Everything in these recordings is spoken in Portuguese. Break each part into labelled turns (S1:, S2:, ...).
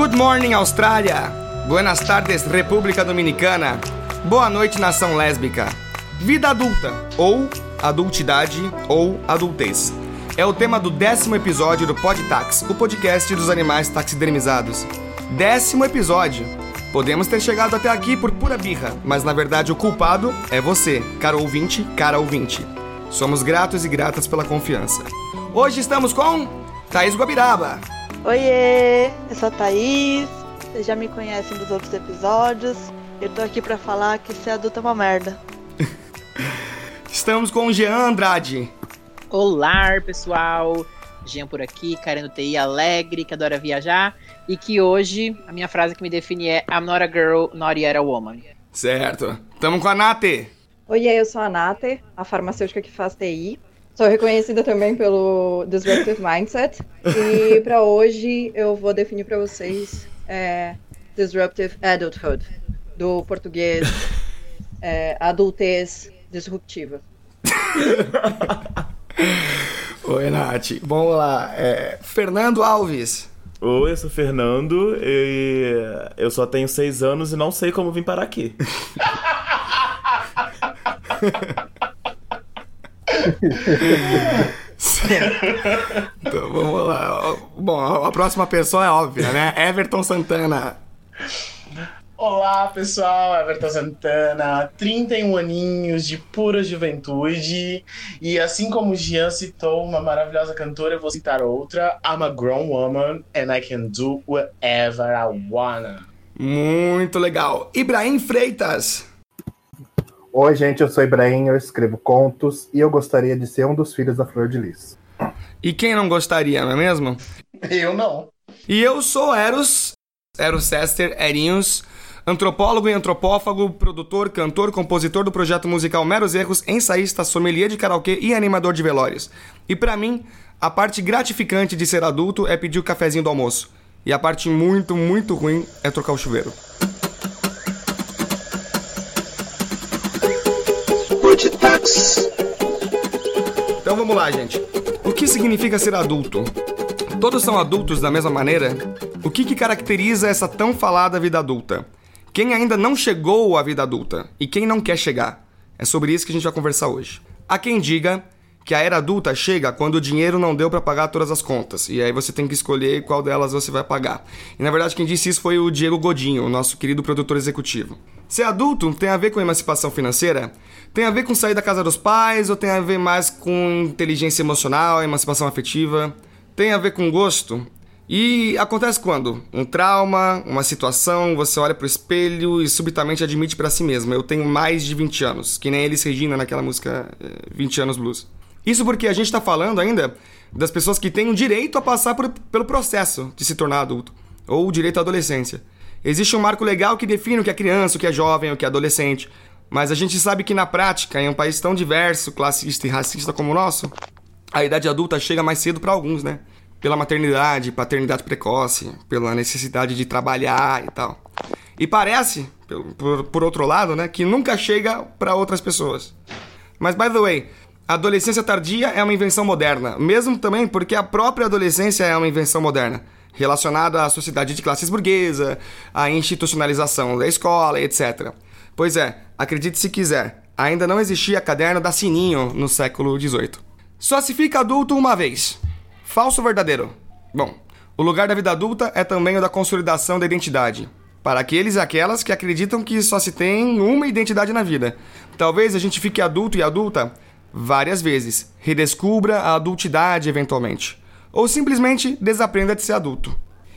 S1: Good morning, Austrália! Buenas tardes, República Dominicana! Boa noite, nação lésbica! Vida adulta, ou adultidade, ou adultez. É o tema do décimo episódio do Podtax, o podcast dos animais taxidermizados. Décimo episódio! Podemos ter chegado até aqui por pura birra, mas na verdade o culpado é você, caro ouvinte, cara ouvinte. Somos gratos e gratas pela confiança. Hoje estamos com Thaís Guabiraba.
S2: Oiê, eu sou a Thaís, vocês já me conhecem dos outros episódios. Eu tô aqui pra falar que ser adulto é uma merda.
S1: Estamos com o Jean Andrade.
S3: Olá, pessoal! Jean por aqui, querendo TI alegre, que adora viajar. E que hoje a minha frase que me define é I'm not a girl, not yet a woman.
S1: Certo. Tamo com a Nate.
S4: Oi, eu sou a Nate, a farmacêutica que faz TI. Sou reconhecida também pelo Disruptive Mindset. E para hoje eu vou definir para vocês é, Disruptive Adulthood, do português é, adultez disruptiva.
S1: Oi, Nath. Vamos lá. É, Fernando Alves.
S5: Oi, eu sou o Fernando e eu só tenho seis anos e não sei como vim parar aqui.
S1: então vamos lá. Bom, a próxima pessoa é óbvia, né? Everton Santana.
S6: Olá pessoal, Everton Santana, 31 aninhos de pura juventude. E assim como o Jean citou uma maravilhosa cantora, eu vou citar outra. I'm a grown woman and I can do whatever I wanna.
S1: Muito legal. Ibrahim Freitas.
S7: Oi, gente, eu sou Ibrahim, eu escrevo contos e eu gostaria de ser um dos filhos da Flor de Lis.
S1: E quem não gostaria, não é mesmo?
S6: Eu não.
S1: E eu sou Eros, Eros Sester, Erinhos, antropólogo e antropófago, produtor, cantor, compositor do projeto musical Meros Erros, ensaísta, sommelier de karaokê e animador de velórios. E para mim, a parte gratificante de ser adulto é pedir o cafezinho do almoço. E a parte muito, muito ruim é trocar o chuveiro. Vamos lá, gente. O que significa ser adulto? Todos são adultos da mesma maneira? O que, que caracteriza essa tão falada vida adulta? Quem ainda não chegou à vida adulta e quem não quer chegar? É sobre isso que a gente vai conversar hoje. Há quem diga que a era adulta chega quando o dinheiro não deu para pagar todas as contas. E aí você tem que escolher qual delas você vai pagar. E na verdade quem disse isso foi o Diego Godinho, o nosso querido produtor executivo. Ser adulto tem a ver com emancipação financeira? Tem a ver com sair da casa dos pais ou tem a ver mais com inteligência emocional, emancipação afetiva? Tem a ver com gosto? E acontece quando? Um trauma, uma situação, você olha pro espelho e subitamente admite para si mesmo: eu tenho mais de 20 anos, que nem Elis Regina naquela música 20 eh, anos blues. Isso porque a gente está falando ainda das pessoas que têm o direito a passar por, pelo processo de se tornar adulto, ou o direito à adolescência. Existe um marco legal que define o que é criança, o que é jovem, o que é adolescente, mas a gente sabe que na prática, em um país tão diverso, classista e racista como o nosso, a idade adulta chega mais cedo para alguns, né? pela maternidade, paternidade precoce, pela necessidade de trabalhar e tal. E parece, por, por outro lado, né, que nunca chega para outras pessoas. Mas, by the way, adolescência tardia é uma invenção moderna, mesmo também porque a própria adolescência é uma invenção moderna, relacionada à sociedade de classes burguesa, à institucionalização da escola, etc. Pois é, acredite se quiser, ainda não existia caderno da Sininho no século XVIII. Só se fica adulto uma vez. Falso ou verdadeiro? Bom, o lugar da vida adulta é também o da consolidação da identidade. Para aqueles e aquelas que acreditam que só se tem uma identidade na vida. Talvez a gente fique adulto e adulta várias vezes, redescubra a adultidade eventualmente, ou simplesmente desaprenda de ser adulto.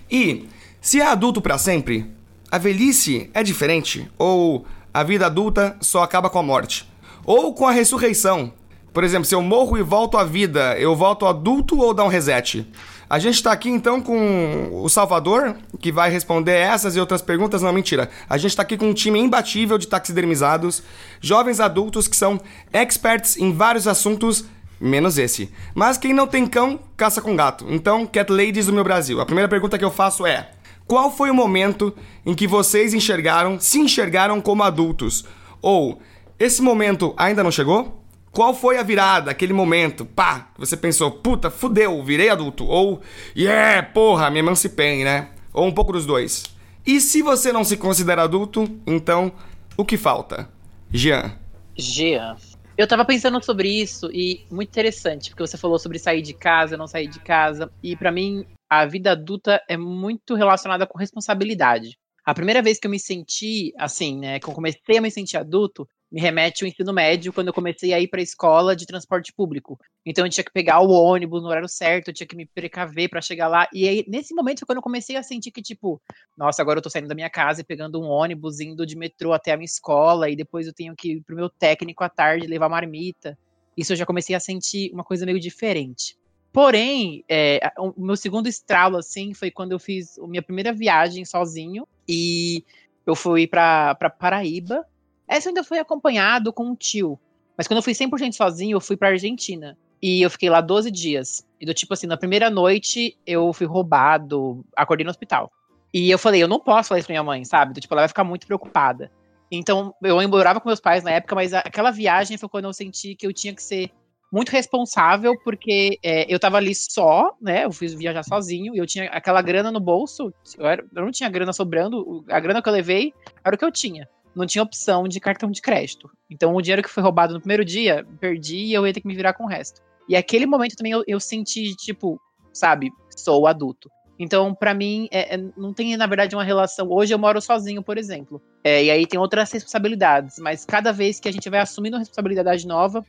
S1: E, se é adulto para sempre, a velhice é diferente, ou a vida adulta só acaba com a morte, ou com a ressurreição, por exemplo, se eu morro e volto à vida, eu volto adulto ou dá um reset? A gente está aqui então com o Salvador, que vai responder essas e outras perguntas. Não, mentira. A gente está aqui com um time imbatível de taxidermizados, jovens adultos que são experts em vários assuntos, menos esse. Mas quem não tem cão, caça com gato. Então, Cat Ladies do meu Brasil. A primeira pergunta que eu faço é: qual foi o momento em que vocês enxergaram, se enxergaram como adultos? Ou esse momento ainda não chegou? Qual foi a virada, aquele momento? Pá, você pensou, puta, fudeu, virei adulto. Ou, yeah, porra, me emancipei, né? Ou um pouco dos dois? E se você não se considera adulto, então o que falta? Jean.
S3: Jean. Eu tava pensando sobre isso e muito interessante, porque você falou sobre sair de casa, não sair de casa, e para mim a vida adulta é muito relacionada com responsabilidade. A primeira vez que eu me senti assim, né, que eu comecei a me sentir adulto, me remete ao ensino médio, quando eu comecei a ir para a escola de transporte público. Então eu tinha que pegar o ônibus no horário certo, eu tinha que me precaver para chegar lá. E aí, nesse momento foi quando eu comecei a sentir que, tipo, nossa, agora eu tô saindo da minha casa e pegando um ônibus, indo de metrô até a minha escola, e depois eu tenho que ir pro meu técnico à tarde levar marmita. Isso eu já comecei a sentir uma coisa meio diferente. Porém, é, o meu segundo estralo, assim, foi quando eu fiz a minha primeira viagem sozinho e eu fui para Paraíba essa ainda foi acompanhado com um tio. Mas quando eu fui 100% sozinho, eu fui pra Argentina. E eu fiquei lá 12 dias. E do tipo assim, na primeira noite eu fui roubado, acordei no hospital. E eu falei, eu não posso falar isso pra minha mãe, sabe? Do tipo, ela vai ficar muito preocupada. Então, eu morava com meus pais na época, mas aquela viagem foi quando eu senti que eu tinha que ser muito responsável, porque é, eu tava ali só, né? Eu fiz viajar sozinho, e eu tinha aquela grana no bolso. Eu, era, eu não tinha grana sobrando, a grana que eu levei era o que eu tinha não tinha opção de cartão de crédito. Então o dinheiro que foi roubado no primeiro dia, perdi e eu ia ter que me virar com o resto. E aquele momento também eu, eu senti, tipo, sabe, sou adulto. Então, para mim, é, é, não tem, na verdade, uma relação. Hoje eu moro sozinho, por exemplo. É, e aí tem outras responsabilidades. Mas cada vez que a gente vai assumindo uma responsabilidade nova,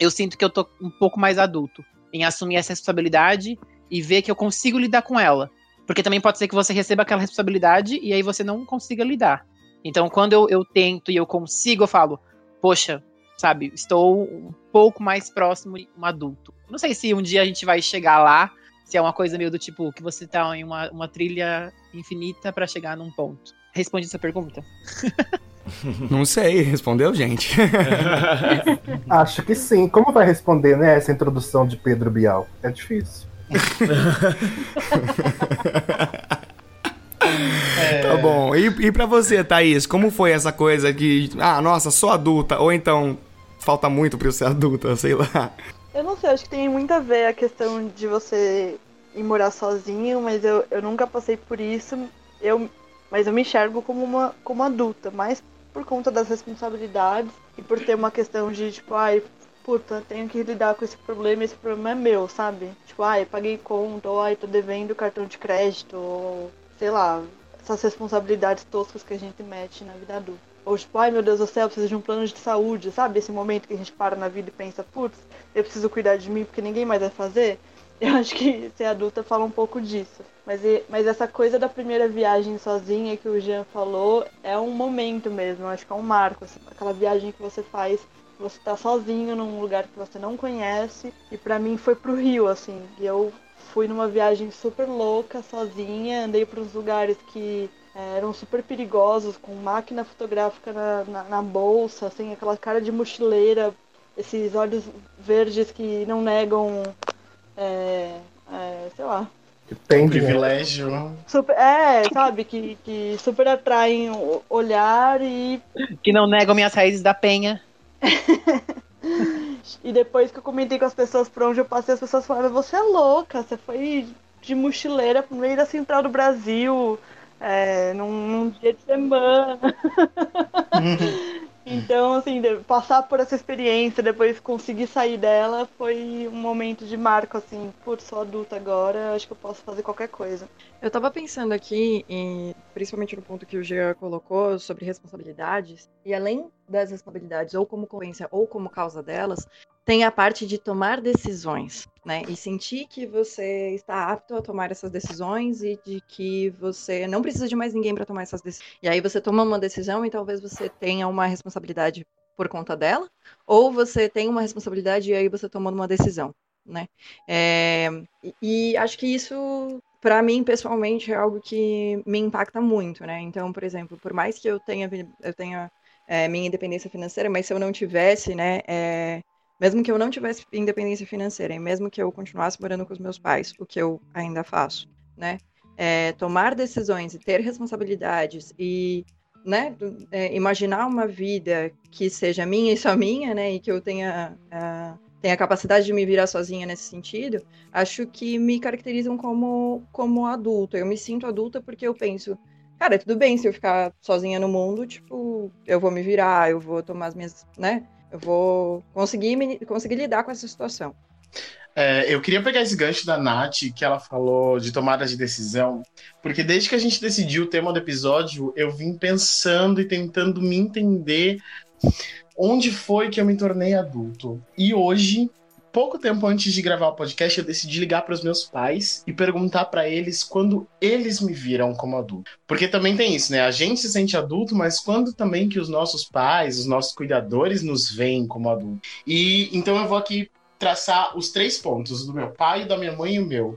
S3: eu sinto que eu tô um pouco mais adulto em assumir essa responsabilidade e ver que eu consigo lidar com ela. Porque também pode ser que você receba aquela responsabilidade e aí você não consiga lidar. Então, quando eu, eu tento e eu consigo, eu falo, poxa, sabe, estou um pouco mais próximo de um adulto. Não sei se um dia a gente vai chegar lá, se é uma coisa meio do tipo que você tá em uma, uma trilha infinita para chegar num ponto. Responde essa pergunta.
S1: Não sei, respondeu, gente?
S7: Acho que sim. Como vai responder, né, essa introdução de Pedro Bial? É difícil.
S1: É... Tá bom. E, e pra você, Thaís, como foi essa coisa que, ah, nossa, sou adulta, ou então falta muito pra eu ser adulta, sei lá.
S2: Eu não sei, acho que tem muito a ver a questão de você ir morar sozinho, mas eu, eu nunca passei por isso. Eu, mas eu me enxergo como uma como adulta, mais por conta das responsabilidades e por ter uma questão de, tipo, ai, puta, tenho que lidar com esse problema, esse problema é meu, sabe? Tipo, ai, paguei conta, ou ai, tô devendo cartão de crédito, ou sei lá, essas responsabilidades toscas que a gente mete na vida adulta. Ou tipo, ai meu Deus do céu, eu preciso de um plano de saúde, sabe? Esse momento que a gente para na vida e pensa, putz, eu preciso cuidar de mim porque ninguém mais vai fazer. Eu acho que ser adulta fala um pouco disso. Mas, mas essa coisa da primeira viagem sozinha que o Jean falou é um momento mesmo, eu acho que é um marco. Assim, aquela viagem que você faz, você tá sozinho num lugar que você não conhece. E para mim foi pro Rio, assim. E eu fui numa viagem super louca, sozinha, andei para uns lugares que é, eram super perigosos, com máquina fotográfica na, na, na, bolsa, assim, aquela cara de mochileira, esses olhos verdes que não negam, é, é, sei lá.
S6: Tem privilégio.
S2: Super, é, sabe, que, que super atraem o olhar e.
S3: Que não negam minhas raízes da penha.
S2: E depois que eu comentei com as pessoas por onde eu passei, as pessoas falaram: Você é louca, você foi de mochileira pro meio da central do Brasil, é, num, num dia de semana. Então, assim, passar por essa experiência, depois conseguir sair dela, foi um momento de marco, assim, por sou adulta agora, acho que eu posso fazer qualquer coisa.
S4: Eu tava pensando aqui, em, principalmente no ponto que o Jean colocou sobre responsabilidades, e além das responsabilidades, ou como consequência ou como causa delas, tem a parte de tomar decisões, né? E sentir que você está apto a tomar essas decisões e de que você não precisa de mais ninguém para tomar essas decisões. E aí você toma uma decisão e talvez você tenha uma responsabilidade por conta dela, ou você tem uma responsabilidade e aí você toma uma decisão, né? É, e, e acho que isso para mim pessoalmente é algo que me impacta muito, né? Então, por exemplo, por mais que eu tenha eu tenha é, minha independência financeira, mas se eu não tivesse, né, é, mesmo que eu não tivesse independência financeira e mesmo que eu continuasse morando com os meus pais, o que eu ainda faço, né? É, tomar decisões e ter responsabilidades e né, é, imaginar uma vida que seja minha e só minha, né, e que eu tenha uh, tenho a capacidade de me virar sozinha nesse sentido, acho que me caracterizam como, como adulta. Eu me sinto adulta porque eu penso, cara, tudo bem se eu ficar sozinha no mundo, tipo, eu vou me virar, eu vou tomar as minhas, né? Eu vou conseguir, me, conseguir lidar com essa situação.
S6: É, eu queria pegar esse gancho da Nath, que ela falou de tomada de decisão, porque desde que a gente decidiu o tema do episódio, eu vim pensando e tentando me entender onde foi que eu me tornei adulto. E hoje, pouco tempo antes de gravar o podcast, eu decidi ligar para os meus pais e perguntar para eles quando eles me viram como adulto. Porque também tem isso, né? A gente se sente adulto, mas quando também que os nossos pais, os nossos cuidadores nos veem como adulto. E então eu vou aqui traçar os três pontos, do meu pai, da minha mãe e o meu.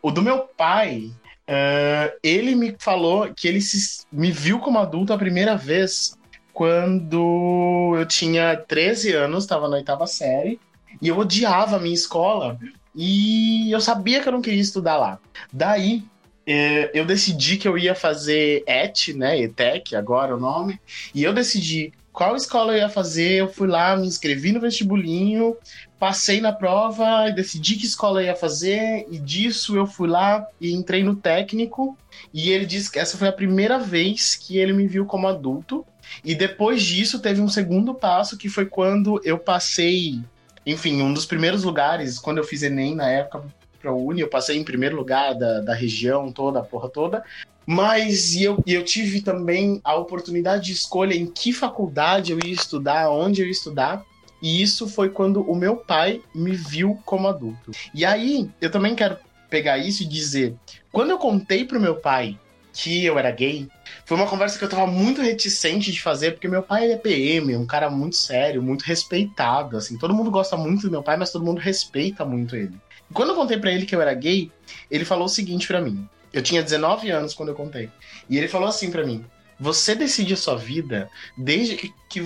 S6: O do meu pai, uh, ele me falou que ele se, me viu como adulto a primeira vez quando eu tinha 13 anos, estava na oitava série, e eu odiava a minha escola, e eu sabia que eu não queria estudar lá. Daí, eh, eu decidi que eu ia fazer ET, né, ETEC, agora o nome, e eu decidi qual escola eu ia fazer, eu fui lá, me inscrevi no vestibulinho, passei na prova e decidi que escola eu ia fazer, e disso eu fui lá e entrei no técnico, e ele disse que essa foi a primeira vez que ele me viu como adulto, e depois disso teve um segundo passo, que foi quando eu passei, enfim, um dos primeiros lugares, quando eu fiz Enem na época pra Uni, eu passei em primeiro lugar da, da região toda, a porra toda, mas eu, eu tive também a oportunidade de escolha em que faculdade eu ia estudar, onde eu ia estudar. E isso foi quando o meu pai me viu como adulto. E aí, eu também quero pegar isso e dizer: quando eu contei pro meu pai que eu era gay, foi uma conversa que eu tava muito reticente de fazer, porque meu pai é PM, um cara muito sério, muito respeitado, assim. Todo mundo gosta muito do meu pai, mas todo mundo respeita muito ele. E quando eu contei para ele que eu era gay, ele falou o seguinte para mim: eu tinha 19 anos quando eu contei. E ele falou assim para mim: Você decide a sua vida desde que, que.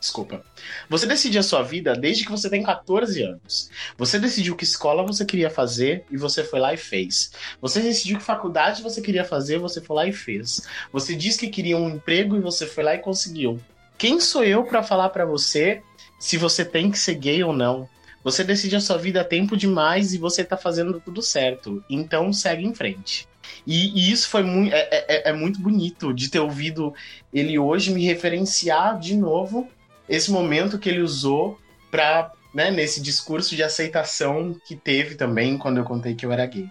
S6: Desculpa. Você decide a sua vida desde que você tem 14 anos. Você decidiu que escola você queria fazer e você foi lá e fez. Você decidiu que faculdade você queria fazer, você foi lá e fez. Você disse que queria um emprego e você foi lá e conseguiu. Quem sou eu para falar para você se você tem que ser gay ou não? Você decide a sua vida tempo demais e você tá fazendo tudo certo. Então segue em frente. E, e isso foi muito, é, é, é, muito bonito de ter ouvido ele hoje me referenciar de novo esse momento que ele usou para né, nesse discurso de aceitação que teve também quando eu contei que eu era gay.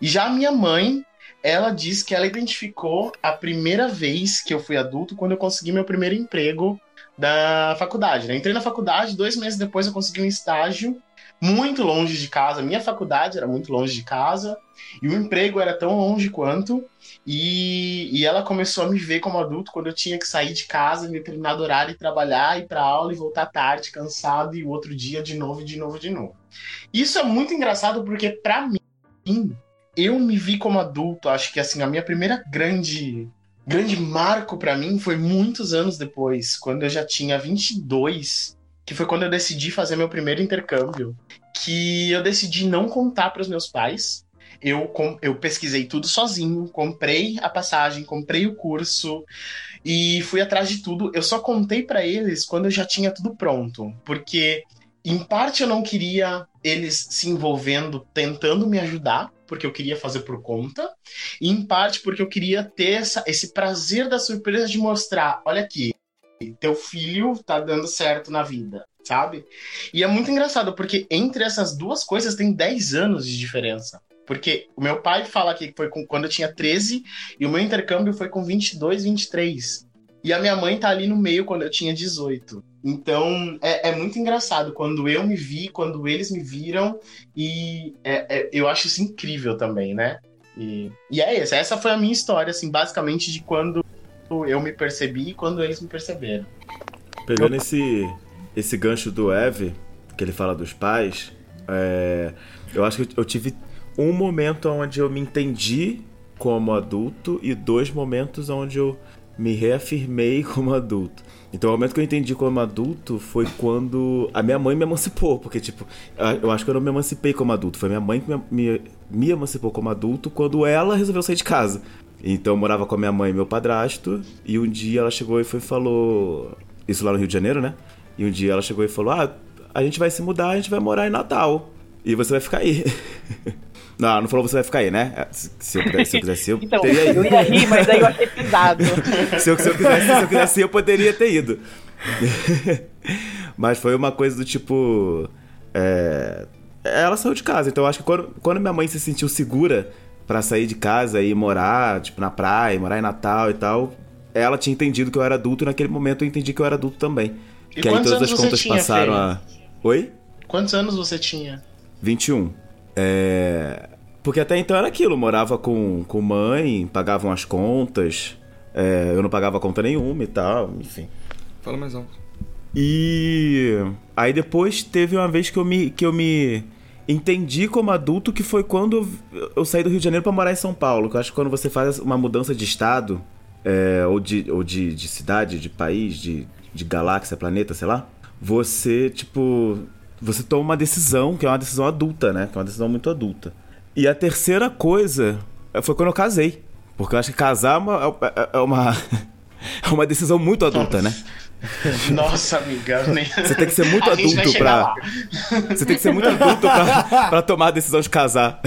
S6: E já a minha mãe, ela diz que ela identificou a primeira vez que eu fui adulto quando eu consegui meu primeiro emprego da faculdade. Né? Entrei na faculdade, dois meses depois eu consegui um estágio muito longe de casa. Minha faculdade era muito longe de casa e o emprego era tão longe quanto. E, e ela começou a me ver como adulto quando eu tinha que sair de casa em determinado horário e trabalhar, ir para aula e voltar tarde, cansado, e o outro dia de novo, de novo, de novo. Isso é muito engraçado porque, para mim, eu me vi como adulto. Acho que assim, a minha primeira grande grande marco para mim foi muitos anos depois, quando eu já tinha 22, que foi quando eu decidi fazer meu primeiro intercâmbio, que eu decidi não contar para os meus pais. Eu, eu pesquisei tudo sozinho, comprei a passagem, comprei o curso e fui atrás de tudo. Eu só contei para eles quando eu já tinha tudo pronto, porque em parte eu não queria eles se envolvendo, tentando me ajudar, porque eu queria fazer por conta, e em parte porque eu queria ter essa, esse prazer da surpresa de mostrar, olha aqui, teu filho tá dando certo na vida, sabe? E é muito engraçado, porque entre essas duas coisas tem 10 anos de diferença. Porque o meu pai fala que foi com, quando eu tinha 13 e o meu intercâmbio foi com 22, 23. E a minha mãe tá ali no meio quando eu tinha 18. Então é, é muito engraçado quando eu me vi, quando eles me viram, e é, é, eu acho isso incrível também, né? E, e é isso, essa foi a minha história, assim, basicamente de quando eu me percebi e quando eles me perceberam.
S5: Pegando esse, esse gancho do Eve, que ele fala dos pais, é, eu acho que eu tive um momento onde eu me entendi como adulto e dois momentos onde eu me reafirmei como adulto. Então, o momento que eu entendi como adulto foi quando a minha mãe me emancipou, porque, tipo, eu acho que eu não me emancipei como adulto, foi minha mãe que me, me, me emancipou como adulto quando ela resolveu sair de casa. Então, eu morava com a minha mãe e meu padrasto, e um dia ela chegou e foi falou. Isso lá no Rio de Janeiro, né? E um dia ela chegou e falou: Ah, a gente vai se mudar, a gente vai morar em Natal. E você vai ficar aí. Não, não falou você vai ficar aí, né? Se, se eu pudesse, se eu quisesse, eu
S3: Então,
S5: teria ido.
S3: eu ia rir, mas aí eu achei pesado.
S5: se, eu, se, eu quisesse, se eu quisesse, eu poderia ter ido. Mas foi uma coisa do tipo. é, Ela saiu de casa, então eu acho que quando, quando minha mãe se sentiu segura pra sair de casa e morar, tipo, na praia, morar em Natal e tal, ela tinha entendido que eu era adulto e naquele momento eu entendi que eu era adulto também.
S6: E
S5: que aí
S6: quantos
S5: todas as
S6: anos você
S5: contas
S6: tinha,
S5: passaram a. Oi?
S6: Quantos anos você tinha?
S5: 21. É... Porque até então era aquilo, morava com, com mãe, pagavam as contas, é, eu não pagava conta nenhuma e tal, enfim.
S1: Fala mais alto.
S5: E aí depois teve uma vez que eu me, que eu me entendi como adulto, que foi quando eu, saí do Rio de Janeiro pra morar em São Paulo. Que eu acho que quando você faz uma mudança de estado, é, ou, de, ou de, de cidade, de país, de, de galáxia, planeta, sei lá, você, tipo, você toma uma decisão, que é uma decisão adulta, né? Que é uma decisão muito adulta. E a terceira coisa foi quando eu casei. Porque eu acho que casar é uma, é- é uma, é uma decisão muito adulta, né?
S6: Nossa, amiga. Nem...
S5: Você tem que ser muito
S6: A
S5: adulto pra.
S6: lá.
S5: Você tem que ser muito adulto pra, pra tomar a decisão de casar.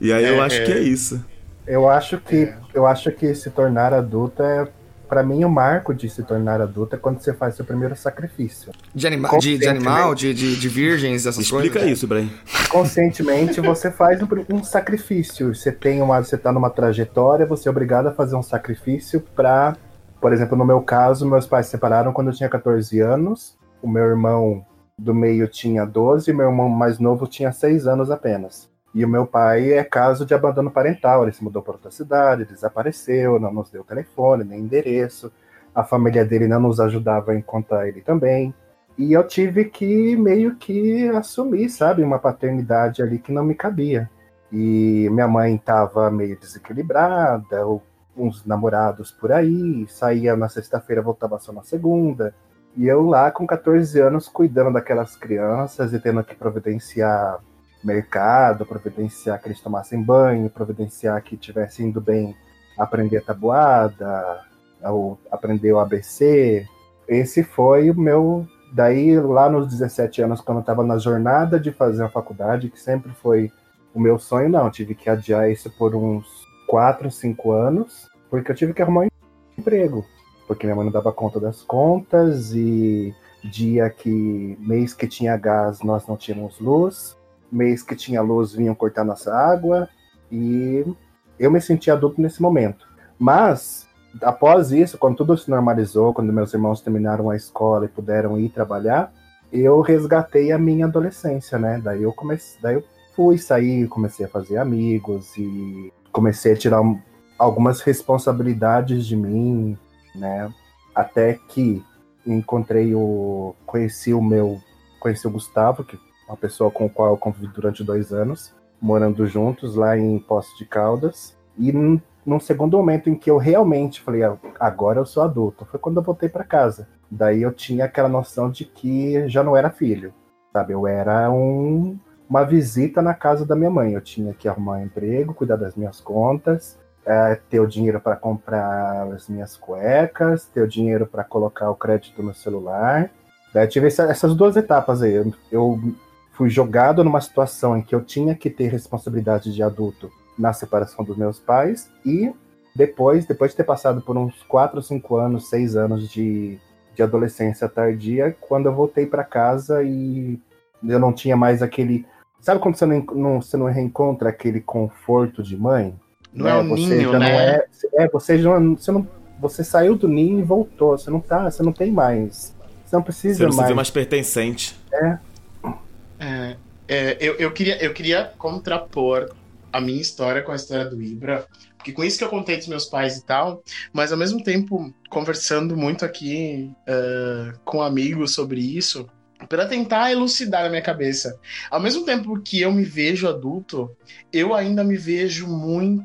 S5: E aí eu
S6: É,
S5: acho que é
S6: é.
S5: isso.
S7: Eu acho que eu acho que se tornar adulto é para mim o marco de se tornar adulto é quando você faz seu primeiro sacrifício.
S1: De, anima de, de animal, de, de, de virgens, essas
S5: Explica
S1: coisas?
S5: isso, Brian.
S7: Conscientemente você faz um, um sacrifício. Você tem uma, você tá numa trajetória, você é obrigado a fazer um sacrifício para, por exemplo, no meu caso, meus pais se separaram quando eu tinha 14 anos. O meu irmão do meio tinha 12, e meu irmão mais novo tinha 6 anos apenas. E o meu pai é caso de abandono parental. Ele se mudou para outra cidade, desapareceu, não nos deu telefone, nem endereço. A família dele não nos ajudava a encontrar ele também. E eu tive que meio que assumir, sabe, uma paternidade ali que não me cabia. E minha mãe estava meio desequilibrada, ou uns namorados por aí, saía na sexta-feira, voltava só na segunda. E eu lá com 14 anos cuidando daquelas crianças e tendo que providenciar mercado, providenciar que eles tomassem banho, providenciar que tivessem indo bem aprender a tabuada, ou aprender o ABC. Esse foi o meu. Daí, lá nos 17 anos, quando eu estava na jornada de fazer a faculdade, que sempre foi o meu sonho, não. Tive que adiar isso por uns 4, 5 anos, porque eu tive que arrumar um emprego. Porque minha mãe não dava conta das contas e dia que mês que tinha gás nós não tínhamos luz, mês que tinha luz vinham cortar nossa água e eu me senti adulto nesse momento. Mas após isso, quando tudo se normalizou, quando meus irmãos terminaram a escola e puderam ir trabalhar, eu resgatei a minha adolescência, né? Daí eu comecei, daí eu fui sair, comecei a fazer amigos e comecei a tirar um- algumas responsabilidades de mim, né? Até que encontrei o conheci o meu conheci o Gustavo, que é uma pessoa com a qual eu convivi durante dois anos, morando juntos lá em Poço de Caldas. E num, segundo momento em que eu realmente falei, "Ah, agora eu sou adulto, foi quando eu voltei para casa. Daí eu tinha aquela noção de que já não era filho, sabe? Eu era um, uma visita na casa da minha mãe. Eu tinha que arrumar um emprego, cuidar das minhas contas, é, ter o dinheiro para comprar as minhas cuecas, ter o dinheiro para colocar o crédito no celular. Tive essa- essas duas etapas aí. Eu, eu fui jogado numa situação em que eu tinha que ter responsabilidade de adulto na separação dos meus pais e depois, depois de ter passado por uns 4, 5 anos, 6 anos de, de adolescência tardia, quando eu voltei para casa e eu não tinha mais aquele. Sabe quando você não, não- você não reencontra aquele conforto de mãe?
S6: Não é o
S7: Você
S6: ninho,
S7: não
S6: né?
S7: é, é, você já não, você não. Você saiu do ninho e voltou. Você não tá. Você não tem mais. Você não precisa
S5: Você não
S7: mais.
S5: vê mais pertencente.
S6: É, é, eu, eu, queria, eu queria contrapor a minha história com a história do Ibra, porque com isso que eu contei dos meus pais e tal, mas ao mesmo tempo conversando muito aqui eh, com amigos sobre isso, para tentar elucidar na minha cabeça. Ao mesmo tempo que eu me vejo adulto, eu ainda me vejo muito.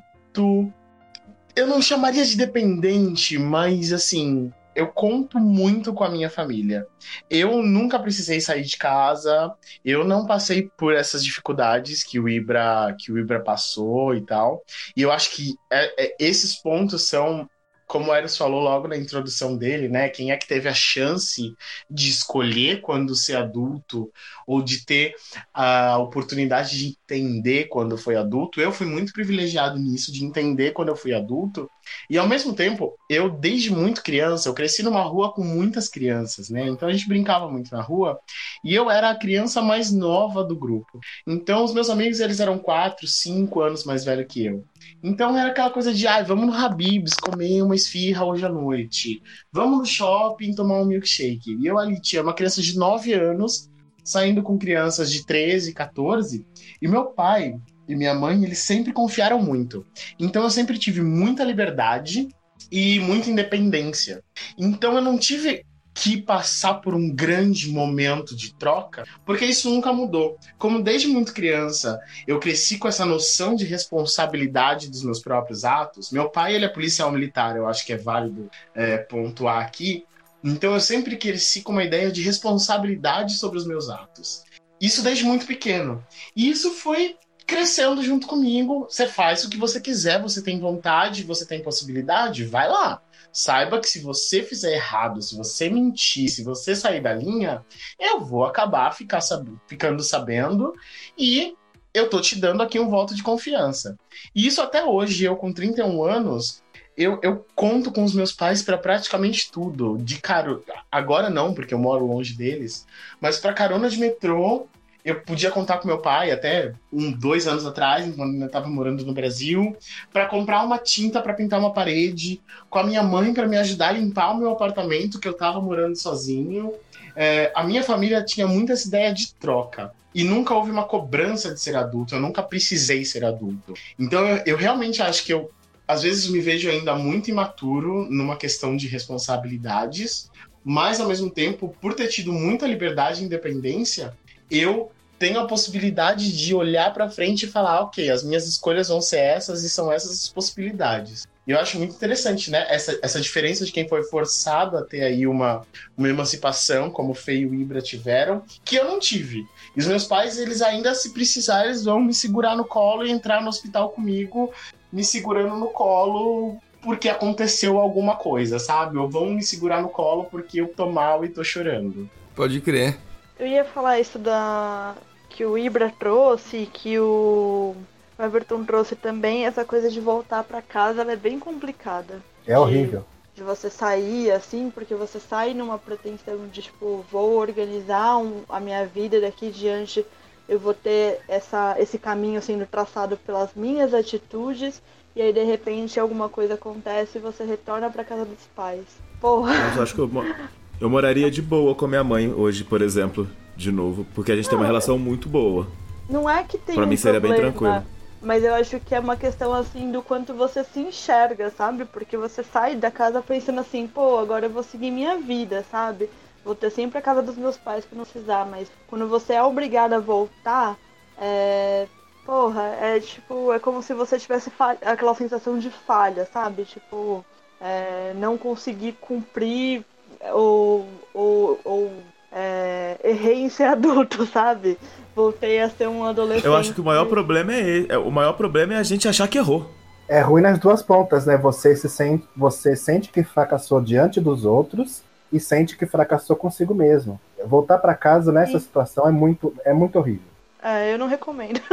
S6: Eu não chamaria de dependente, mas assim, eu conto muito com a minha família. Eu nunca precisei sair de casa, eu não passei por essas dificuldades que o Ibra, que o Ibra passou e tal. E eu acho que é- é- esses pontos são como o Eros falou logo na introdução dele, né? Quem é que teve a chance de escolher quando ser adulto ou de ter a oportunidade de entender quando foi adulto? Eu fui muito privilegiado nisso, de entender quando eu fui adulto. E ao mesmo tempo, eu desde muito criança, eu cresci numa rua com muitas crianças, né? Então a gente brincava muito na rua e eu era a criança mais nova do grupo. Então os meus amigos eles eram quatro, cinco anos mais velhos que eu. Então era aquela coisa de, ah, vamos no Habib's comer uma esfirra hoje à noite. Vamos no shopping tomar um milkshake. E eu ali tinha uma criança de 9 anos saindo com crianças de 13, 14. E meu pai e minha mãe, eles sempre confiaram muito. Então eu sempre tive muita liberdade e muita independência. Então eu não tive que passar por um grande momento de troca, porque isso nunca mudou. Como desde muito criança eu cresci com essa noção de responsabilidade dos meus próprios atos, meu pai ele é policial militar, eu acho que é válido é, pontuar aqui. Então eu sempre cresci com uma ideia de responsabilidade sobre os meus atos. Isso desde muito pequeno. E isso foi crescendo junto comigo. Você faz o que você quiser, você tem vontade, você tem possibilidade, vai lá. Saiba que se você fizer errado, se você mentir, se você sair da linha, eu vou acabar ficar sab ficando sabendo e eu tô te dando aqui um voto de confiança. E isso até hoje, eu com 31 anos, eu, eu conto com os meus pais para praticamente tudo. De caro, agora não, porque eu moro longe deles, mas para carona de metrô, eu podia contar com meu pai até um, dois anos atrás, quando eu estava morando no Brasil, para comprar uma tinta para pintar uma parede, com a minha mãe para me ajudar a limpar o meu apartamento, que eu estava morando sozinho. É, a minha família tinha muito essa ideia de troca. E nunca houve uma cobrança de ser adulto, eu nunca precisei ser adulto. Então eu, eu realmente acho que eu, às vezes, me vejo ainda muito imaturo numa questão de responsabilidades, mas ao mesmo tempo, por ter tido muita liberdade e independência, eu tenho a possibilidade de olhar para frente e falar, ok, as minhas escolhas vão ser essas e são essas as possibilidades. E eu acho muito interessante, né? Essa, essa diferença de quem foi forçado a ter aí uma, uma emancipação, como o Fei e o Ibra tiveram, que eu não tive. E os meus pais, eles ainda, se precisar, eles vão me segurar no colo e entrar no hospital comigo, me segurando no colo porque aconteceu alguma coisa, sabe? Ou vão me segurar no colo porque eu tô mal e tô chorando.
S1: Pode crer.
S2: Eu ia falar isso da que o Ibra trouxe, que o Everton trouxe também, essa coisa de voltar para casa, ela é bem complicada.
S7: É horrível.
S2: De você sair assim, porque você sai numa pretensão de tipo, vou organizar um, a minha vida daqui diante, eu vou ter essa, esse caminho sendo traçado pelas minhas atitudes, e aí de repente alguma coisa acontece e você retorna para casa dos pais. Porra.
S5: Mas acho que eu, eu moraria de boa com a minha mãe hoje, por exemplo, de novo, porque a gente tem uma relação muito boa.
S2: Não é que tem
S5: Pra
S2: um
S5: mim seria bem
S2: problema,
S5: tranquilo.
S2: Mas eu acho que é uma questão assim do quanto você se enxerga, sabe? Porque você sai da casa pensando assim, pô, agora eu vou seguir minha vida, sabe? Vou ter sempre a casa dos meus pais pra não precisar, mas quando você é obrigado a voltar, é. Porra, é tipo, é como se você tivesse fa- aquela sensação de falha, sabe? Tipo, é, não conseguir cumprir ou, ou, ou é, errei em ser adulto, sabe? Voltei a ser um adolescente.
S5: Eu acho que o maior problema é esse. é- O maior problema é a gente achar que errou.
S7: É ruim nas duas pontas, né? Você se sente, você sente que fracassou diante dos outros e sente que fracassou consigo mesmo. Voltar pra casa nessa
S2: Sim.
S7: situação é muito, é muito horrível.
S2: É, eu não recomendo.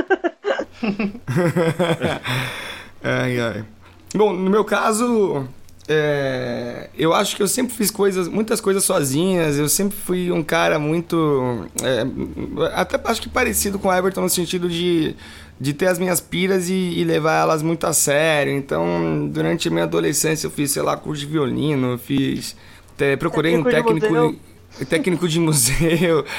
S1: ai, ai. Bom, no meu caso, é, eu acho que eu sempre fiz coisas, muitas coisas sozinhas. Eu sempre fui um cara muito. é, até acho que parecido com o Everton no sentido de, de ter as minhas piras e, e levar elas muito a sério. Então, durante a minha adolescência, eu fiz, sei lá, curso de violino, eu fiz. procurei um
S2: Técnico de
S1: técnico. Técnico de museu.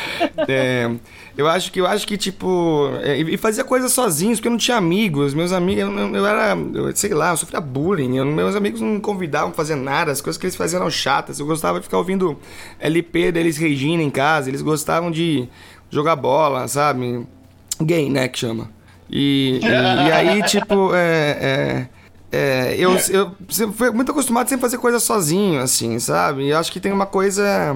S1: É, eu acho que eu acho que, tipo. é, e fazia coisas sozinhos, porque eu não tinha amigos. Meus amigos, eu, eu era. eu, sei lá, eu sofria bullying. eu- meus amigos não me convidavam pra fazer nada, as coisas que eles faziam eram chatas. Eu gostava de ficar ouvindo LP deles Regina em casa. Eles gostavam de jogar bola, sabe? Gay, né, que chama. E, e, e aí, tipo, é. é é, eu, eu sempre fui muito acostumado a sempre fazer coisas sozinho, assim, sabe? E eu acho que tem uma coisa.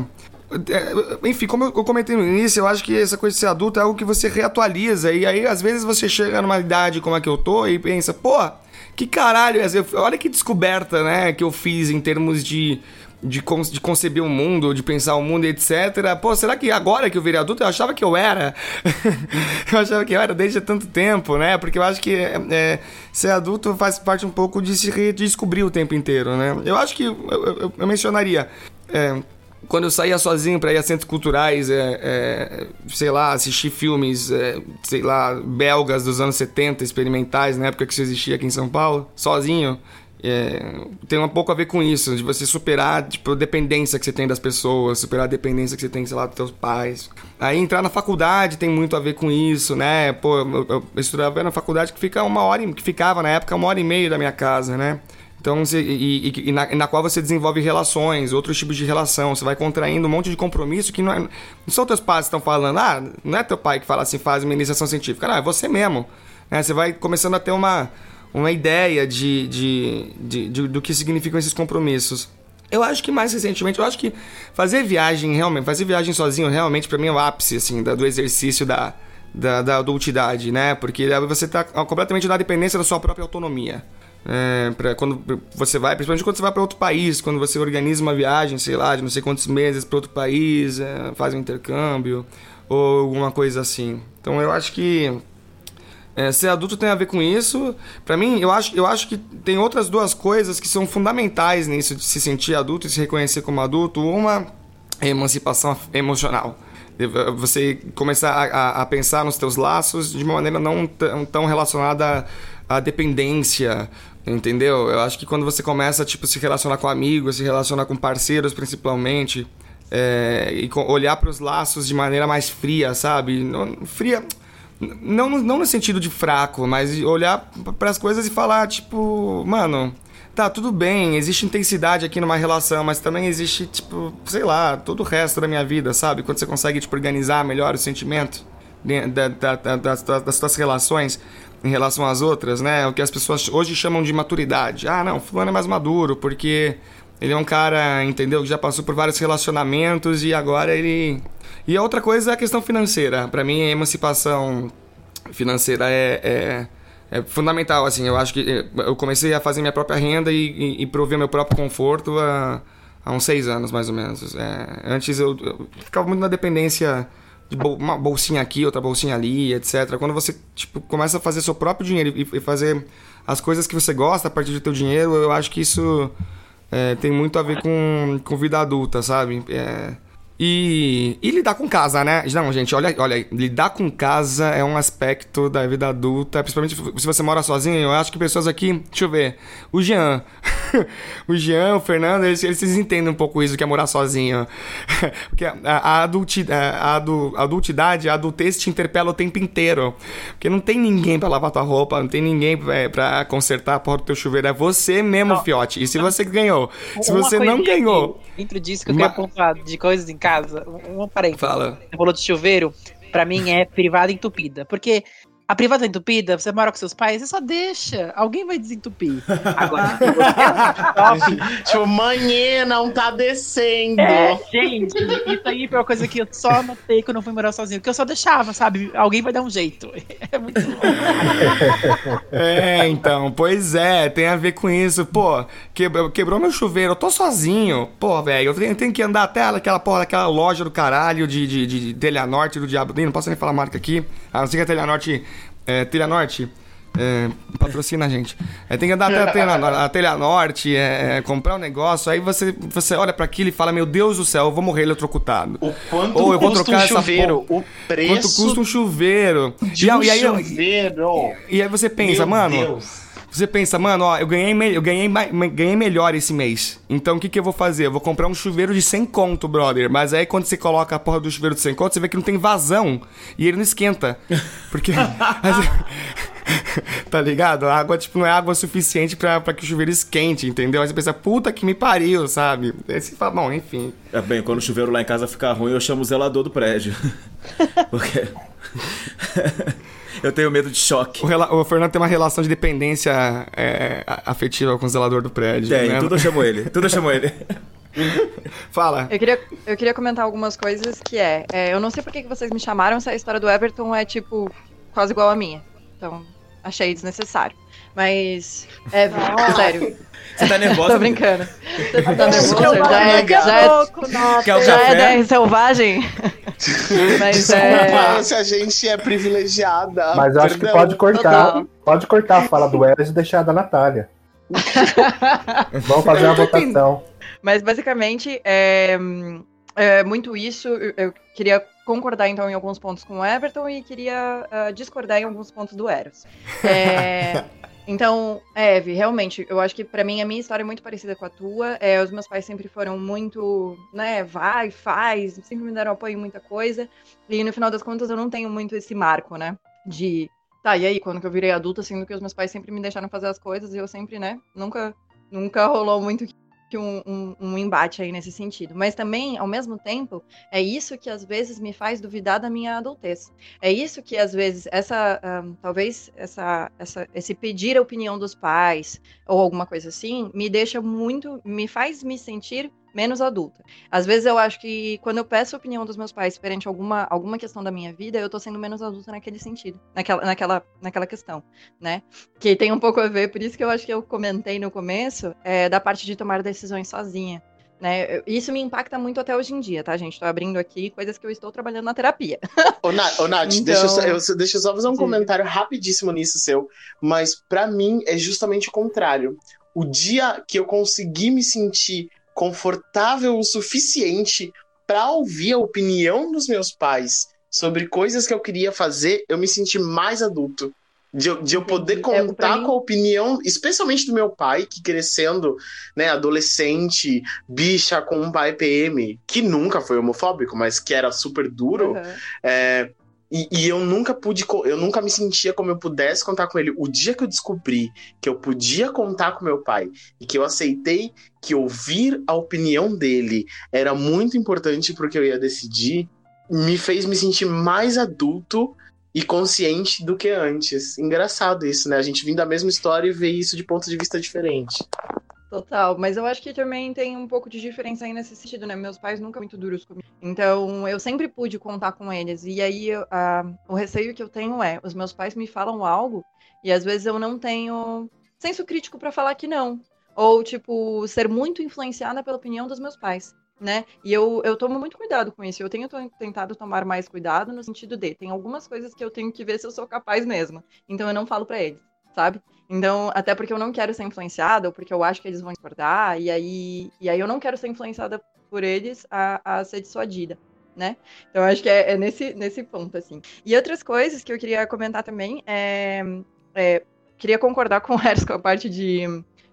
S1: É, Enfim, como eu comentei no início, eu acho que essa coisa de ser adulto é algo que você reatualiza. E aí, às vezes, você chega numa idade como a que eu tô e pensa, pô, que caralho, é olha que descoberta, né, que eu fiz em termos de de, de conceber o mundo, de pensar o mundo, etc. Pô, será que agora que eu virei adulto eu achava que eu era? eu achava que eu era desde tanto tempo, né? Porque eu acho que é, ser adulto faz parte um pouco de se redescobrir o tempo inteiro, né? Eu acho que eu, eu, eu mencionaria. É, quando eu saía sozinho para ir a centros culturais, é, é, sei lá, assistir filmes, é, sei lá, belgas dos anos 70, experimentais, na época que isso existia aqui em São Paulo, sozinho, é, tem um pouco a ver com isso, de você superar tipo, a dependência que você tem das pessoas, superar a dependência que você tem, sei lá, dos teus pais. Aí entrar na faculdade tem muito a ver com isso, né? Pô, eu, eu estudava na faculdade que fica uma hora, que ficava na época uma hora e meia da minha casa, né? Então, e, e, e na, na, qual você desenvolve relações, outros tipos de relação. Você vai contraindo um monte de compromisso que não, é, não são teus pais que estão falando. Ah, não é teu pai que fala assim, faz uma iniciação científica. Não, é você mesmo. Né? Você vai começando a ter uma, uma ideia de, de, de, de, do que significam esses compromissos. Eu acho que mais recentemente, eu acho que fazer viagem realmente, fazer viagem sozinho realmente para mim é o ápice assim do exercício da, da, da adultidade, né? Porque você está completamente na dependência da sua própria autonomia. É, pra quando você vai, principalmente quando você vai para outro país, quando você organiza uma viagem, sei lá, de não sei quantos meses para outro país, é, faz um intercâmbio ou alguma coisa assim. Então eu acho que é, ser adulto tem a ver com isso. Para mim, eu acho, eu acho que tem outras duas coisas que são fundamentais nisso de se sentir adulto e se reconhecer como adulto. Uma é emancipação emocional. Você começar a, a pensar nos teus laços de uma maneira não tão relacionada à dependência, entendeu? Eu acho que quando você começa tipo, se relacionar com amigos, se relacionar com parceiros principalmente, é, e olhar para os laços de maneira mais fria, sabe? Fria não, não no sentido de fraco, mas olhar para as coisas e falar, tipo, mano, tá, tudo bem, existe intensidade aqui numa relação, mas também existe, tipo, sei lá, todo o resto da minha vida, sabe? Quando você consegue, tipo, organizar melhor o sentimento da, da, da, das, das suas relações em relação às outras, né? O que as pessoas hoje chamam de maturidade. Ah, não, fulano é mais maduro, porque ele é um cara, entendeu, que já passou por vários relacionamentos e agora ele e a outra coisa é a questão financeira. Para mim, a emancipação financeira é, é, é, fundamental. Assim, eu acho que eh, eu comecei a fazer minha própria renda e, e, e prover meu próprio conforto há, há uns seis anos, mais ou menos. É, antes eu, eu, ficava muito na dependência de uma bolsinha aqui, outra bolsinha ali, etc. Quando você tipo, começa a fazer seu próprio dinheiro e, fazer as coisas que você gosta a partir do teu dinheiro, eu acho que isso é, tem muito a ver com, com vida adulta, sabe? É, e, e, lidar com casa, né? Não, gente, olha, olha, lidar com casa é um aspecto da vida adulta, principalmente se você mora sozinho. Eu acho que pessoas aqui, deixa eu ver, o Jean, o Jean, o Fernando, eles, eles entendem um pouco isso que é morar sozinho. Porque a, a, adulti, a, a adultidade, a adultez te interpela o tempo inteiro. Porque não tem ninguém para lavar tua roupa, não tem ninguém para consertar a porta do teu chuveiro. É você mesmo, não, fiote. E se você ganhou? Se você não ganhou.
S3: Dentro disso que eu queria pontuar de coisas em casa, uma parênteses.
S1: Fala.
S3: Você falou de chuveiro, para mim é privada entupida. Porque a privada entupida, você mora com seus pais, você só deixa. Alguém vai desentupir. Agora,
S6: tipo, manhã não tá descendo.
S3: É, gente, isso aí foi uma coisa que eu só notei quando eu fui morar sozinho. Que eu só deixava, sabe? Alguém vai dar um jeito. É muito bom.
S1: É, então, pois é, tem a ver com isso. Pô, quebrou, quebrou meu chuveiro, eu tô sozinho. Pô, velho, eu tenho, tenho, que andar até aquela porra daquela loja do caralho de, de, de, de Telha Norte do Diabo. Não posso nem falar marca aqui. A não ser que a Telha Norte é, Telha Norte, é, patrocina a gente. É, tem que andar até a Telha, a telha Norte, é, é, comprar um negócio, aí você, você olha para aquilo e fala: Meu Deus do céu, eu vou morrer eletrocutado.
S6: O quanto Ou eu vou trocar um chuveiro? o preço.
S1: Quanto custa um chuveiro?
S6: De e, um e aí, chuveiro.
S1: E, e, aí você pensa, Meu mano. Deus você pensa, mano, ó, eu ganhei, eu ganhei, ganhei melhor esse mês. Então o que, que eu vou fazer? Eu vou comprar um chuveiro de 100 conto, brother. Mas aí quando você coloca a porra do chuveiro de 100 conto, você vê que não tem vazão. E ele não esquenta. Porque. tá ligado? A água, tipo, não é água suficiente pra, pra que o chuveiro esquente, entendeu? Aí você pensa, puta que me pariu, sabe? Aí você fala, bom, enfim.
S5: É bem, quando o chuveiro lá em casa ficar ruim, eu chamo o zelador do prédio. Porque. Eu tenho medo de choque.
S1: O, o, Fernando tem uma relação de dependência é, afetiva com o zelador do prédio.
S5: Tem, né? tudo eu chamo ele. Tudo eu chamo ele.
S1: Fala.
S4: Eu queria, eu queria comentar algumas coisas que é, é. Eu não sei por que vocês me chamaram se a história do Everton é, tipo, quase igual a minha. Então, achei desnecessário. Mas, é, sério.
S5: Você tá nervosa?
S4: Tô brincando. Você tá
S2: vou
S4: Já é, já é,
S2: pouco,
S4: já é
S5: café?
S4: DR selvagem? Mas é.
S6: Se a gente é privilegiada.
S7: Mas eu acho que pode cortar.
S4: Total.
S7: Pode cortar a fala do Eros e deixar a da Natália. Vamos fazer uma votação.
S4: Mas basicamente é, é muito isso. Eu, eu queria concordar então em alguns pontos com o Everton e queria ah, discordar em alguns pontos do Eros. É, então, Eve, realmente, eu acho que pra mim a minha história é muito parecida com a tua. É, os meus pais sempre foram muito, né, vai, faz, sempre me deram apoio em muita coisa. E no final das contas eu não tenho muito esse marco, né, de tá, e aí, quando que eu virei adulta, sendo que os meus pais sempre me deixaram fazer as coisas e eu sempre, né, nunca, nunca rolou muito que um, um, um embate aí nesse sentido. Mas também, ao mesmo tempo, é isso que às vezes me faz duvidar da minha adultez. É isso que às vezes essa, ahn, talvez essa, essa, esse pedir a opinião dos pais ou alguma coisa assim, me deixa muito, me faz me sentir menos adulta. Às vezes eu acho que quando eu peço a opinião dos meus pais perante alguma, alguma questão da minha vida, eu tô sendo menos adulta naquele sentido, naquela, naquela, naquela questão, né? Que tem um pouco a ver, por isso que eu acho que eu comentei no começo, é, da parte de tomar decisões sozinha. Né? Isso me impacta muito até hoje em dia, tá, gente? Tô abrindo aqui coisas que eu estou trabalhando na terapia.
S6: Ô, Nath, ô, Nath,
S4: Então-
S6: deixa, eu só, eu- deixa eu só fazer um
S4: Diga.
S6: comentário rapidíssimo nisso seu. Mas pra mim é justamente o contrário. O dia que eu consegui me sentir confortável o suficiente pra ouvir a opinião dos meus pais sobre coisas que eu queria fazer, eu me senti mais adulto. De, eu- de eu poder.
S4: É,
S6: contar
S4: mim-
S6: com a opinião, especialmente do meu pai, que crescendo, né, adolescente, bicha com um pai PM, que nunca foi homofóbico, mas que era super duro.
S4: Uhum.
S6: É, e, e eu nunca pude, eu nunca me sentia como eu pudesse contar com ele. O dia que eu descobri que eu podia contar com meu pai e que eu aceitei que ouvir a opinião dele era muito importante pro que eu ia decidir, me fez me sentir mais adulto e consciente do que antes. Engraçado isso, né? A gente vindo da mesma história e ver isso de ponto de vista diferente.
S4: Total, mas eu acho que também tem um pouco de diferença aí nesse sentido, né? Meus pais nunca muito duros comigo. Então, eu sempre pude contar com eles. E aí, a- o receio que eu tenho é, os meus pais me falam algo e às vezes eu não tenho senso crítico pra falar que não. Ou, tipo, ser muito influenciada pela opinião dos meus pais, né? E eu, eu tomo muito cuidado com isso. Eu tenho tentado tomar mais cuidado no sentido de, tem algumas coisas que eu tenho que ver se eu sou capaz mesmo. Então, eu não falo pra eles, sabe? Então, até porque eu não quero ser influenciada, ou porque eu acho que eles vão discordar, e aí, e aí eu não quero ser influenciada por eles a, a ser dissuadida, né? Então, acho que é, é nesse, nesse ponto, assim. E outras coisas que eu queria comentar também é. é, queria concordar com o Eros com a parte de.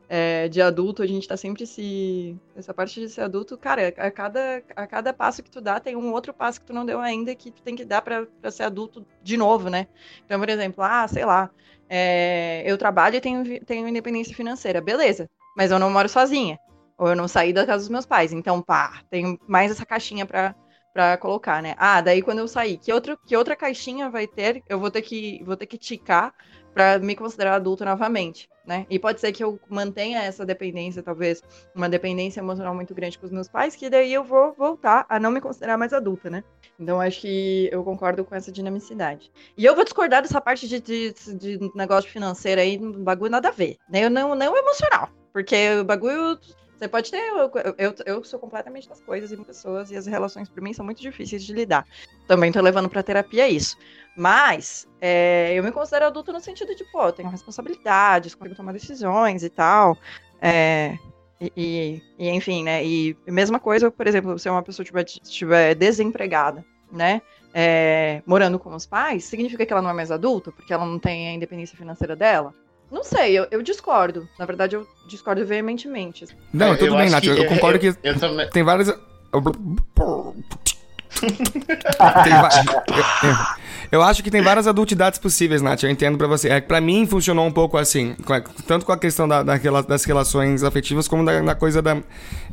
S4: é, de adulto, a gente tá sempre se. Essa parte de ser adulto, cara, a cada, a cada passo que tu dá, tem um outro passo que tu não deu ainda que tu tem que dar pra ser adulto de novo, né? Então, por exemplo, ah, sei lá, é, eu trabalho e tenho, tenho independência financeira, beleza, mas eu não moro sozinha, ou eu não saí da casa dos meus pais, então pá, tenho mais essa caixinha pra, pra colocar, né? Ah, daí quando eu sair, que, outro, que outra caixinha vai ter, eu vou ter que, vou ter que ticar pra me considerar adulto novamente, né? E pode ser que eu mantenha essa dependência, talvez, uma dependência emocional muito grande com os meus pais, que daí eu vou voltar a não me considerar mais adulta, né? Então acho que eu concordo com essa dinamicidade. E eu vou discordar dessa parte de, de, de negócio financeiro aí, bagulho nada a ver. Né? Eu não, não emocional. Porque o bagulho. Você pode ter. Eu, eu, eu sou completamente das coisas e pessoas, e as relações pra mim são muito difíceis de lidar. Também tô levando pra terapia isso. Mas é, eu me considero adulta no sentido de, pô, eu tenho responsabilidades, consigo tomar decisões e tal. É, e, e- e, enfim, né? E mesma coisa, por exemplo, se uma pessoa estiver estiver desempregada, né? é, morando com os pais, significa que ela não é mais adulta, porque ela não tem a independência financeira dela? Não sei, eu, eu discordo. Na verdade, eu discordo veementemente.
S1: Não, tudo bem, Nath. Eu, concordo que
S6: Eu também.
S1: tem várias. Tem va- eu, acho que tem várias adultidades possíveis, Nath. Eu entendo pra você. É que pra mim funcionou um pouco assim, tanto com a questão da, da das relações afetivas como da, da coisa da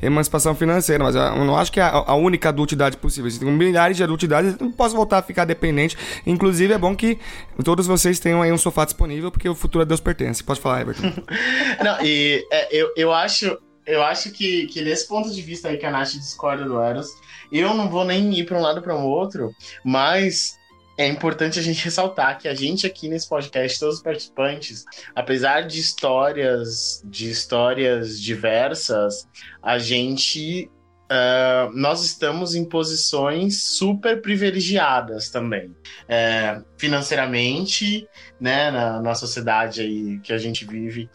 S1: emancipação financeira. Mas eu não acho que é a, a única adultidade possível. Existem milhares de adultidades. Não posso voltar a ficar dependente. Inclusive, é bom que todos vocês tenham aí um sofá disponível, porque o futuro a Deus pertence. Pode falar, Everton.
S6: Não, e é, eu, eu acho, eu acho que, que nesse ponto de vista aí que a Nath discorda do Eros, eu não vou nem ir para um lado para o outro, mas é importante a gente ressaltar que a gente aqui nesse podcast, todos os participantes, apesar de histórias, de histórias diversas, a gente Uh, nós estamos em posições super privilegiadas também, é, financeiramente, né, na, na sociedade aí que a gente vive.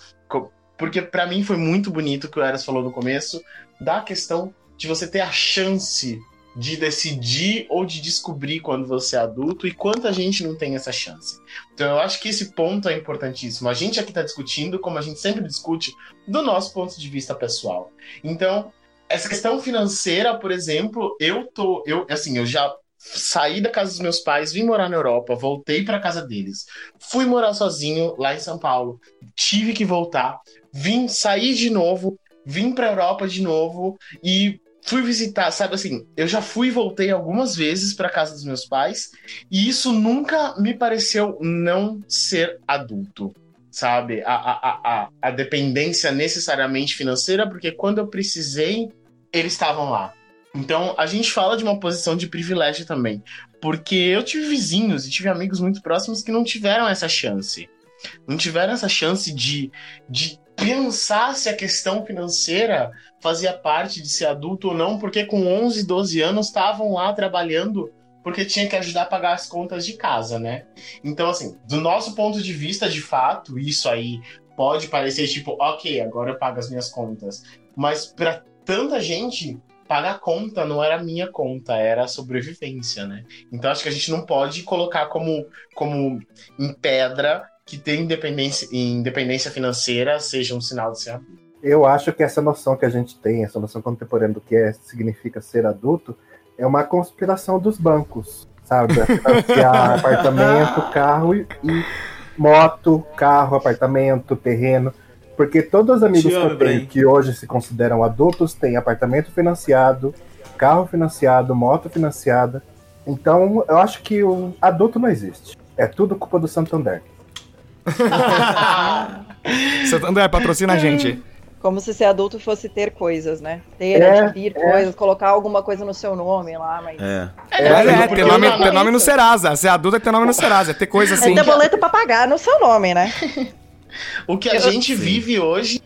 S6: Porque para mim foi muito bonito o que o Eras falou no começo, da questão de você ter a chance de decidir ou de descobrir quando você é adulto e quanta gente não tem essa chance. Então eu acho que esse ponto é importantíssimo. A gente aqui está discutindo, como a gente sempre discute, do nosso ponto de vista pessoal. Então, essa questão financeira, por exemplo, eu tô, eu assim, eu já saí da casa dos meus pais, vim morar na Europa, voltei para casa deles, fui morar sozinho lá em São Paulo, tive que voltar, vim sair de novo, vim para Europa de novo e fui visitar, sabe assim, eu já fui e voltei algumas vezes para casa dos meus pais e isso nunca me pareceu não ser adulto, sabe? A, a, a, a dependência necessariamente financeira, porque quando eu precisei, eles estavam lá. Então a gente fala de uma posição de privilégio também, porque eu tive vizinhos e tive amigos muito próximos que não tiveram essa chance. Não tiveram essa chance de, de pensar se a questão financeira fazia parte de ser adulto ou não, porque com 11, 12 anos estavam lá trabalhando porque tinha que ajudar a pagar as contas de casa, né? Então, assim, do nosso ponto de vista, de fato, isso aí pode parecer tipo, ok, agora eu pago as minhas contas. Mas para tanta gente, pagar conta não era minha conta, era a sobrevivência, né? Então acho que a gente não pode colocar como, como em pedra que ter independência, independência financeira seja um sinal de ser adulto.
S7: Eu acho que essa noção que a gente tem, essa noção contemporânea do que é, significa ser adulto, é uma conspiração dos bancos, sabe? Financiar apartamento, carro e, e, moto, carro, apartamento, terreno. Porque todos os amigos que eu tenho que hoje se consideram adultos têm apartamento financiado, carro financiado, moto financiada. Então, eu acho que o adulto não existe. É tudo culpa do Santander.
S1: Santander, patrocina a gente.
S4: Como se ser adulto fosse ter coisas, né? Ter, é, adquirir é. coisas, colocar alguma coisa no seu nome lá, mas.
S1: É, é, é, é ter, nome, ter nome no Serasa. Ser adulto é ter nome no Serasa, é ter coisa assim. É
S4: ter boleto pra pagar no seu nome, né?
S6: o que a Eu, gente sim. vive hoje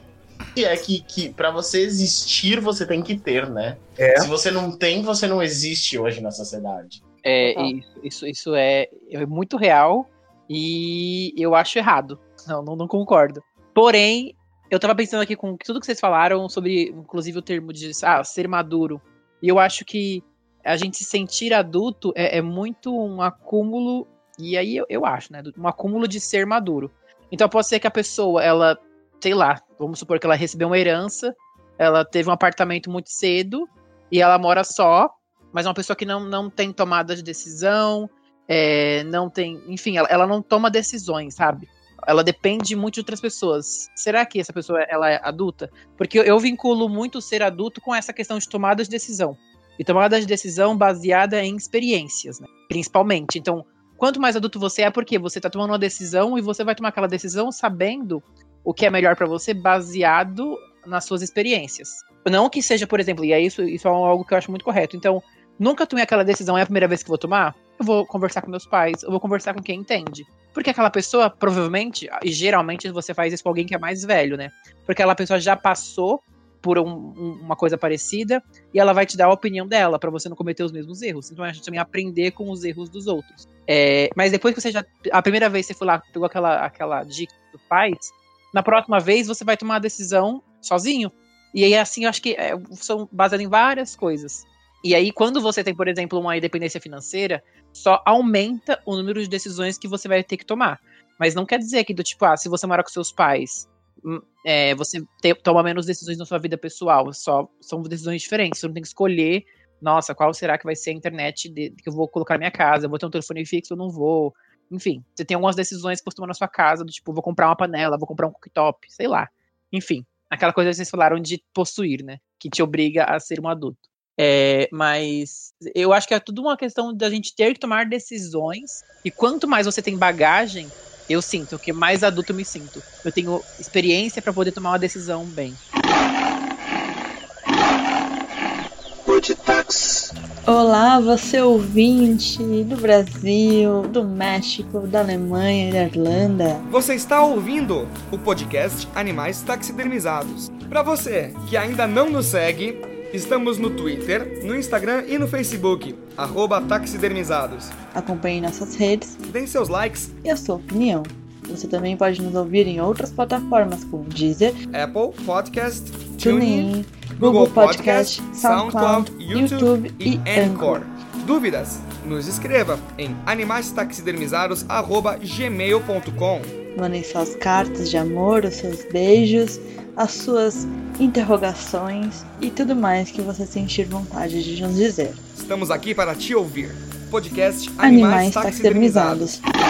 S6: é que, que para você existir, você tem que ter, né? É. Se você não tem, você não existe hoje na sociedade.
S3: É, isso, isso, isso é, é muito real. E eu acho errado. Não, não, não, concordo. Porém, eu tava pensando aqui com tudo que vocês falaram sobre, inclusive, o termo de ah, ser maduro. E eu acho que a gente se sentir adulto é, é muito um acúmulo, e aí eu, eu, acho, né? Um acúmulo de ser maduro. Então pode ser que a pessoa, ela, sei lá, vamos supor que ela recebeu uma herança, ela teve um apartamento muito cedo, e ela mora só, mas é uma pessoa que não, não tem tomada de decisão, é, não tem. Enfim, ela, ela não toma decisões, sabe? Ela depende muito de outras pessoas. Será que essa pessoa ela é adulta? Porque eu, vinculo muito ser adulto com essa questão de tomada de decisão. E tomada de decisão baseada em experiências, né? principalmente. Então, quanto mais adulto você é, porque você está tomando uma decisão e você vai tomar aquela decisão sabendo o que é melhor para você baseado nas suas experiências. Não que seja, por exemplo, e é isso, isso é algo que eu acho muito correto. Então, nunca tomei aquela decisão, é a primeira vez que vou tomar? Eu vou conversar com meus pais, eu vou conversar com quem entende. Porque aquela pessoa, provavelmente, e geralmente você faz isso com alguém que é mais velho, né? Porque aquela pessoa já passou por um, uma coisa parecida e ela vai te dar a opinião dela para você não cometer os mesmos erros. Então a gente também aprender com os erros dos outros. É, mas depois que você já. A primeira vez você foi lá, pegou aquela, aquela dica dos pais, na próxima vez você vai tomar a decisão sozinho. E aí, assim, eu acho que é, são baseados em várias coisas. E aí, quando você tem, por exemplo, uma independência financeira, só aumenta o número de decisões que você vai ter que tomar. Mas não quer dizer que, do tipo, ah, se você mora com seus pais, hum, é, você te, toma menos decisões na sua vida pessoal. Só são decisões diferentes. Você não tem que escolher, nossa, qual será que vai ser a internet de, que eu vou colocar na minha casa? Eu vou ter um telefone fixo ou não vou? Enfim, você tem algumas decisões que você toma na sua casa, do tipo, vou comprar uma panela, vou comprar um cooktop, sei lá. Enfim, aquela coisa que vocês falaram de possuir, né? Que te obriga a ser um adulto. É, mas eu acho que é tudo uma questão da gente ter que tomar decisões. E quanto mais você tem bagagem, eu sinto que mais adulto eu me sinto. Eu tenho experiência para poder tomar uma decisão bem.
S2: Olá, você ouvinte do Brasil, do México, da Alemanha e da Irlanda.
S1: Você está ouvindo o podcast Animais Taxidermizados. Para você que ainda não nos segue, estamos no Twitter, no Instagram e no Facebook, arroba taxidermizados.
S2: Acompanhe nossas redes,
S1: Dê seus likes,
S2: e a sua opinião. Você também pode nos ouvir em outras plataformas como Deezer,
S1: Apple Podcast, TuneIn,
S2: TuneIn,
S1: Google Podcast, SoundCloud, YouTube e Anchor. Dúvidas? Nos escreva em animaistaxidermizados@gmail.com.
S2: Mandem suas cartas de amor, os seus beijos, as suas interrogações e tudo mais que você sentir vontade de nos dizer.
S1: Estamos aqui para te ouvir. Podcast
S2: Animais
S1: Animais Taxidermizados.
S2: taxidermizados.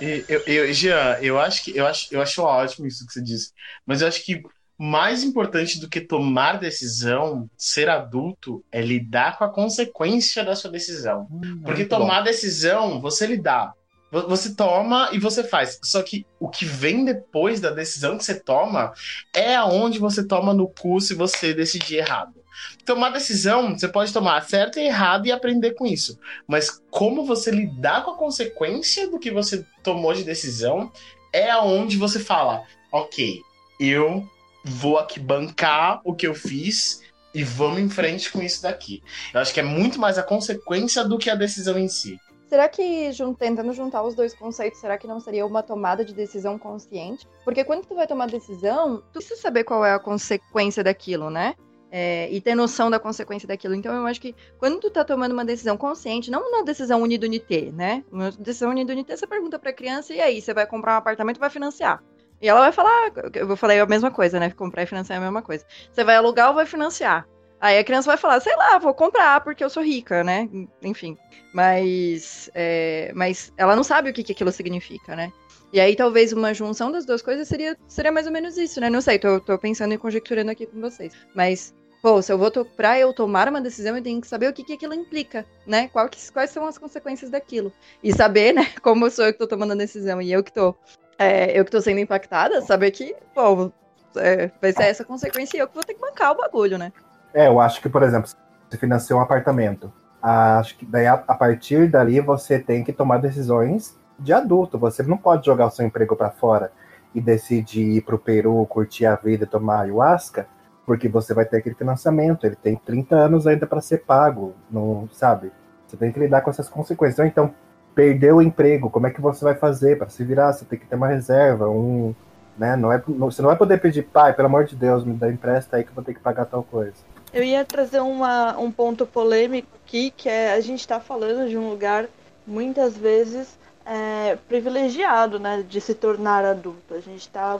S6: E, Eu, eu, Jean, eu acho que eu acho, eu acho ótimo isso que você disse. Mas eu acho que mais importante do que tomar decisão, ser adulto, é lidar com a consequência da sua decisão. Porque
S5: muito bom.
S6: tomar decisão, você lidar. Vo- Você toma e você faz. Só que o que vem depois da decisão que você toma é aonde você toma no cu se você decidir errado. Tomar decisão, você pode tomar certo e errado e aprender com isso. Mas como você lidar com a consequência do que você tomou de decisão é aonde você fala: ok, eu vou aqui bancar o que eu fiz e vamos em frente com isso daqui. Eu acho que é muito mais a consequência do que a decisão em si.
S4: Será que, tentando juntar os dois conceitos, será que não seria uma tomada de decisão consciente? Porque quando tu vai tomar decisão, tu precisa saber qual é a consequência daquilo, né? É, e ter noção da consequência daquilo. Então, eu acho que quando tu tá tomando uma decisão consciente, não uma decisão unido-unité, né? Uma decisão unido-unité, você pergunta pra criança, e aí, você vai comprar um apartamento vai financiar? E ela vai falar, eu falei a mesma coisa, né? Comprar e financiar é a mesma coisa. Você vai alugar ou vai financiar? Aí a criança vai falar, sei lá, vou comprar porque eu sou rica, né? Enfim. Mas, é, mas ela não sabe o que, que aquilo significa, né? E aí talvez uma junção das duas coisas seria, seria mais ou menos isso, né? Não sei, tô, tô pensando e conjecturando aqui com vocês. Mas, pô, se eu vou pra eu tomar uma decisão, eu tenho que saber o que, que aquilo implica, né? Qual que- quais são as consequências daquilo. E saber, né, como sou eu que tô tomando a decisão e eu que tô, é, eu que tô sendo impactada, saber que, pô, é, vai ser essa consequência e eu que vou ter que bancar o bagulho, né?
S7: É, eu acho que, por exemplo, você financiou um apartamento. Acho que daí, a, partir dali, você tem que tomar decisões de adulto. Você não pode jogar o seu emprego para fora e decidir ir pro Peru, curtir a vida tomar ayahuasca, porque você vai ter aquele financiamento. Ele tem 30 anos ainda para ser pago, não sabe? Você tem que lidar com essas consequências. Então, perdeu o emprego, como é que você vai fazer para se virar? Você tem que ter uma reserva, um, né? Não é, você não vai poder pedir, pai, pelo amor de Deus, me dá empresta aí que eu vou ter que pagar tal coisa.
S2: Eu ia trazer uma, um ponto polêmico aqui, que é a gente está falando de um lugar muitas vezes é, privilegiado, né, de se tornar adulto. A gente tá,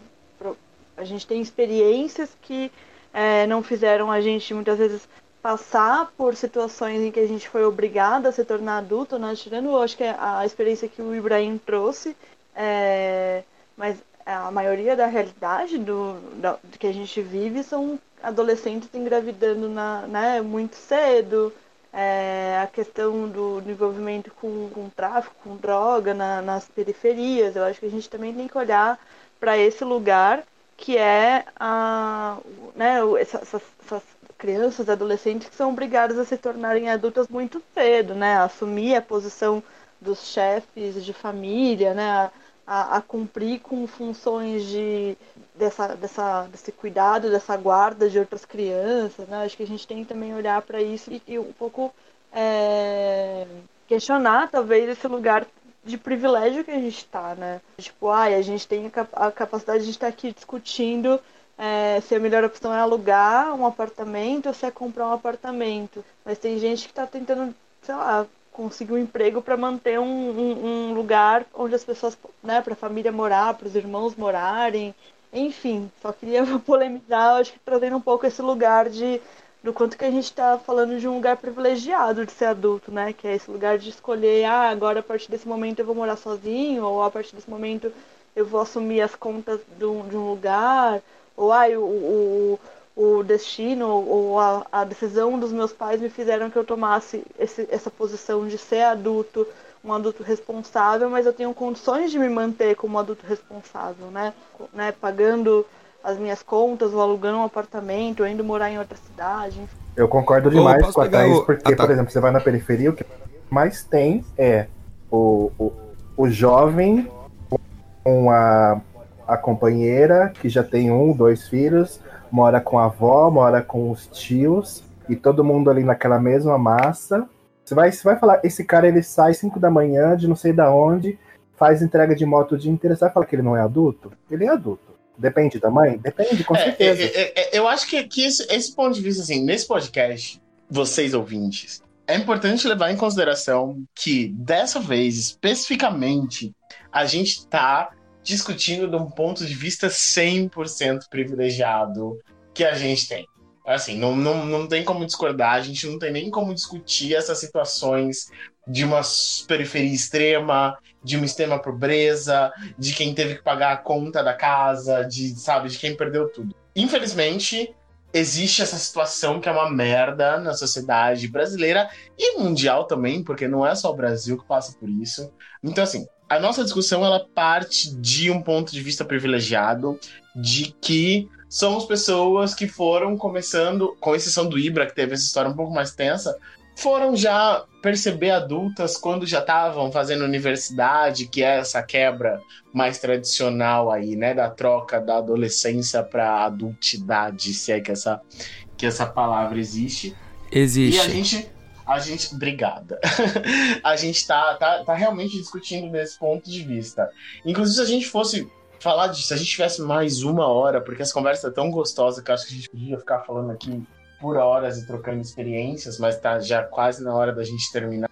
S2: a gente tem experiências que é, não fizeram a gente muitas vezes passar por situações em que a gente foi obrigado a se tornar adulto, né? Tirando, acho que a experiência que o Ibrahim trouxe, é, mas a maioria da realidade do, do que a gente vive são adolescentes engravidando na, né, muito cedo, é, a questão do, do envolvimento com, com tráfico, com droga na- nas periferias. Eu acho que a gente também tem que olhar para esse lugar que é a, né, essas crianças, adolescentes que são obrigadas a se tornarem adultas muito cedo, né, a assumir a posição dos chefes de família, né, a, a, cumprir com funções de dessa, dessa, desse cuidado, dessa guarda de outras crianças, né? Acho que a gente tem que também olhar para isso e, e um pouco é, questionar talvez esse lugar de privilégio que a gente está, né? Tipo, ai, a gente tem a capacidade de estar aqui discutindo é, se a melhor opção é alugar um apartamento ou se é comprar um apartamento. Mas tem gente que está tentando, sei lá, conseguir um emprego para manter um, um, um lugar onde as pessoas, né, para a família morar, para os irmãos morarem. Enfim, só queria polemizar, acho que trazendo um pouco esse lugar de do quanto que a gente está falando de um lugar privilegiado de ser adulto, né? Que é esse lugar de escolher, ah, agora a partir desse momento eu vou morar sozinho, ou a partir desse momento eu vou assumir as contas de um, de um lugar, ou ah, o, o, o destino ou a, a decisão dos meus pais me fizeram que eu tomasse esse, essa posição de ser adulto, um adulto responsável, mas eu tenho condições de me manter como adulto responsável, né? né? Pagando as minhas contas, ou alugando um apartamento, ou indo morar em outra cidade. enfim.
S7: Eu concordo demais
S1: posso
S7: com a Thaís,
S1: o-
S7: porque,
S1: Ah, tá.
S7: por exemplo, você vai na periferia, o que mais tem é o, o, o jovem com a, a companheira que já tem um, dois filhos, mora com a avó, mora com os tios, e todo mundo ali naquela mesma massa. Você vai, você vai falar, esse cara ele sai 5 da manhã, de não sei da onde, faz entrega de moto o dia inteiro, você vai falar que ele não é adulto? Ele é adulto. Depende da mãe? Depende, com
S6: É,
S7: certeza.
S6: é, é, é, eu acho que, que esse, esse ponto de vista, assim, nesse podcast, vocês ouvintes, é importante levar em consideração que, dessa vez, especificamente, a gente tá discutindo de um ponto de vista 100% privilegiado que a gente tem. Assim, não, não, não tem como discordar, a gente não tem nem como discutir essas situações de uma periferia extrema, de uma extrema pobreza, de quem teve que pagar a conta da casa, de, sabe, de quem perdeu tudo. Infelizmente, existe essa situação que é uma merda na sociedade brasileira e mundial também, porque não é só o Brasil que passa por isso. Então, assim, a nossa discussão ela parte de um ponto de vista privilegiado de que somos pessoas que foram começando, com exceção do Ibra, que teve essa história um pouco mais tensa, foram já perceber adultas quando já estavam fazendo universidade, que é essa quebra mais tradicional aí, né, da troca da adolescência para adultidade, se é que essa que essa palavra existe. E a
S1: Existe.
S6: gente a gente obrigada. a gente tá, tá tá realmente discutindo desse ponto de vista. Inclusive se a gente fosse falar disso, se a gente tivesse mais uma hora, porque essa conversa é tão gostosa que eu acho que a gente podia ficar falando aqui por horas e trocando experiências, mas tá já quase na hora da gente terminar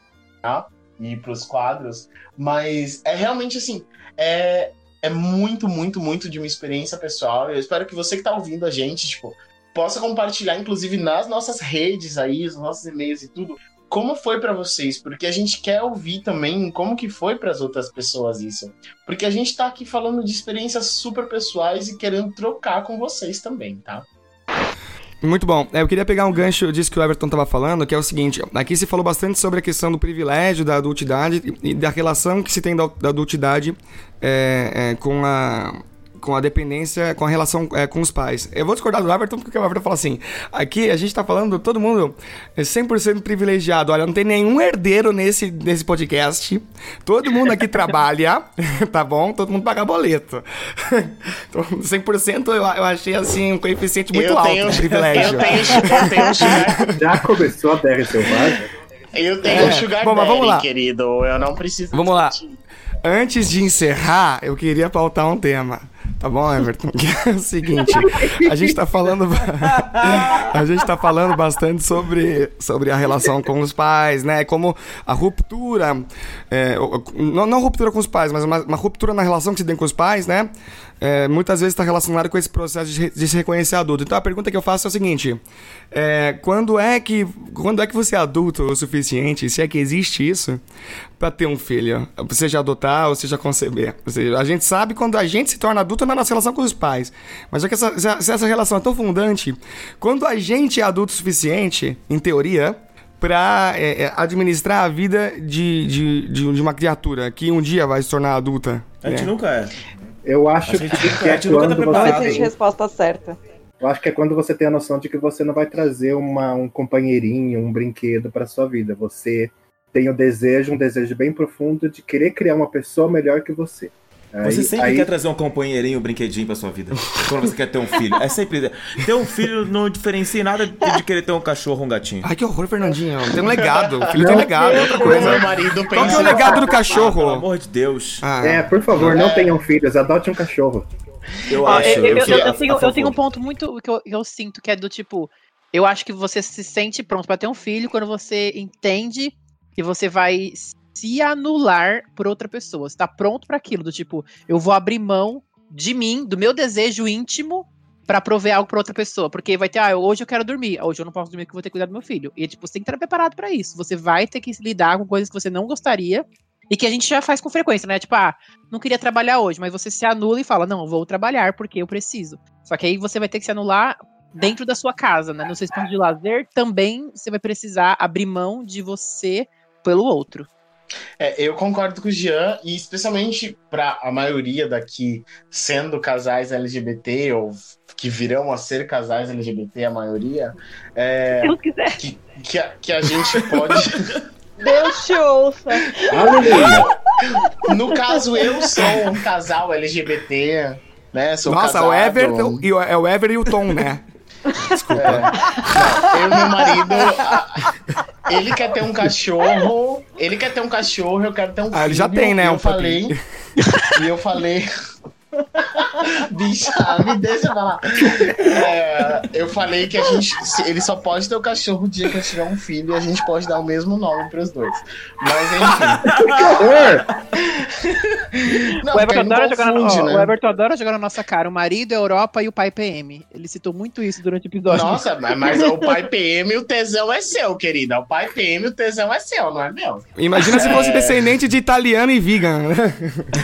S6: e ir pros quadros. Mas é realmente assim, é, é muito, muito, muito de uma experiência pessoal. Eu espero que você que tá ouvindo a gente, tipo, possa compartilhar, inclusive, nas nossas redes aí, os nossos e-mails e tudo. Como foi pra vocês? Porque a gente quer ouvir também como que foi para as outras pessoas isso. Porque a gente tá aqui falando de experiências super pessoais e querendo trocar com vocês também, tá?
S1: Muito bom. É, Eu queria pegar um gancho disso que o Everton estava falando, que é o seguinte: aqui se falou bastante sobre a questão do privilégio da adultidade e da relação que se tem da, da adultidade é, é, com a. Com a dependência, com a relação é, com os pais. Eu vou discordar do Everton porque o Everton fala assim: aqui a gente tá falando, todo mundo é 100% privilegiado. Olha, não tem nenhum herdeiro nesse, nesse podcast. Todo mundo aqui trabalha, tá bom? Todo mundo paga boleto. Então, 100% eu, eu achei assim um coeficiente muito
S6: eu
S1: alto
S6: tenho,
S1: de privilégio.
S6: Eu tenho, eu tenho um sugar,
S7: Já começou a DR selvagem?
S6: eu tenho
S1: É.
S6: um sugar
S1: Bom, mas vamos
S6: daddy,
S1: lá.
S6: querido. Eu não preciso.
S1: Vamos lá. Antes de encerrar, eu queria pautar um tema. Tá bom, Everton? É o seguinte, a gente tá falando a gente tá falando bastante sobre, sobre a relação com os pais, né? Como a ruptura, é, não, não ruptura com os pais, mas uma, uma ruptura na relação que se tem com os pais, né? É, muitas vezes está relacionado com esse processo de, se reconhecer adulto. Então a pergunta que eu faço é o seguinte: é, quando é que quando é que você é adulto o suficiente, se é que existe isso, para ter um filho, seja adotar ou seja conceber? Ou seja, a gente sabe quando a gente se torna adulto na nossa relação com os pais, mas já que essa, se- essa relação é tão fundante, quando a gente é adulto o suficiente, em teoria, para administrar a vida de, de, de, de uma criatura que um dia vai se tornar adulta.
S5: A gente
S1: né?
S5: nunca é.
S7: Eu acho
S5: A gente
S7: que,
S5: nunca-
S7: que
S5: a
S7: é
S5: tá
S7: quando.
S4: Não
S7: você
S4: existe resposta certa.
S7: eu acho que é quando você tem a noção de que você não vai trazer uma, um companheirinho, um brinquedo para sua vida. Você tem o desejo, um desejo bem profundo de querer criar uma pessoa melhor que você.
S5: Você
S7: Aí-
S5: sempre
S7: aí-
S5: quer trazer um companheirinho, um brinquedinho pra sua vida. Quando você quer ter um filho. É sempre. Ter um filho não diferencia em nada de querer ter um cachorro ou um gatinho.
S1: Ai, que horror, Fernandinho. Tem um legado. O filho
S7: Não.
S1: tem legado, é outra
S6: Meu
S1: coisa.
S6: marido
S1: Qual que é
S6: pensa
S1: o legado do
S5: Pelo
S1: cachorro?
S5: amor de Deus.
S1: Ah,
S7: É, por favor, não tenham filhos, adote um cachorro.
S5: Eu acho.
S3: eu, eu- eu- eu tenho, eu tenho um ponto muito que eu, que eu sinto que é do tipo. Eu acho que você se sente pronto pra ter um filho quando você entende que você vai se anular por outra pessoa. Você tá pronto pra aquilo, do tipo, eu vou abrir mão de mim, do meu desejo íntimo, pra prover algo pra outra pessoa. Porque vai ter, ah, hoje eu quero dormir, hoje eu não posso dormir porque eu vou ter que cuidar do meu filho. E tipo, você tem que estar preparado pra isso. Você vai ter que lidar com coisas que você não gostaria. E que a gente já faz com frequência, né? Tipo, ah, não queria trabalhar hoje, mas você se anula e fala, não, vou trabalhar porque eu preciso. Só que aí você vai ter que se anular dentro da sua casa, né? No seu espaço de lazer, também você vai precisar abrir mão de você pelo outro.
S6: É, eu concordo com o Jean, e especialmente para a maioria daqui sendo casais LGBT, ou que virão a ser casais LGBT, a maioria, é,
S3: Deus quiser.
S6: que, que, a, que a gente pode.
S2: Deus te ouça.
S7: Aleluia!
S6: No caso, eu sou um casal LGBT, né? Sou
S1: Nossa,
S6: casado.
S1: o Everton e o, é o Ever e o Tom, né? Desculpa.
S6: É. Não, eu e meu marido. a- Ele quer ter um cachorro. Ele quer ter um cachorro, eu quero ter um filho.
S1: Ah, ele já tem, né,
S6: eu
S1: um
S6: falei. E eu falei. Bicha, me deixa falar. É, eu falei que a gente. Ele só pode ter o cachorro o dia que eu tiver um filho e a gente pode dar o mesmo nome pros dois. Mas enfim.
S7: Que horror!
S6: Não,
S3: o, Everton adora jogar ó,
S6: né?
S3: o Everton adora jogar na nossa cara. O marido, a Europa e o pai PM. Ele citou muito isso durante o episódio.
S6: Nossa, mas- mas o pai PM o tesão é seu, querida. O pai PM o tesão é seu, não é meu.
S1: Imagina se fosse
S6: É.
S1: descendente de italiano e vegan.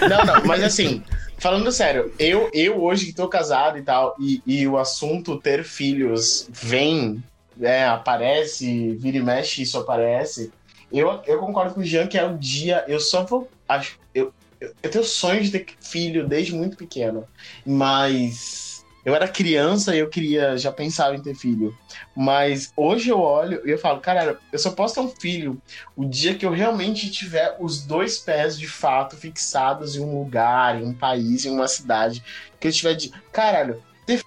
S6: Não, não, mas assim, falando sério, eu, eu hoje que tô casado e tal, e, e o assunto ter filhos vem, é, aparece, vira e mexe, isso aparece. Eu, eu concordo com o Jean que é o dia. Eu só vou. Acho, eu, eu, eu tenho sonho de ter filho desde muito pequeno. Mas. Eu era criança e eu queria, já pensava em ter filho. Mas hoje eu olho e eu falo, cara, eu só posso ter um filho o dia que eu realmente tiver os dois pés de fato fixados em um lugar, em um país, em uma cidade. Que eu tiver de. Caralho, ter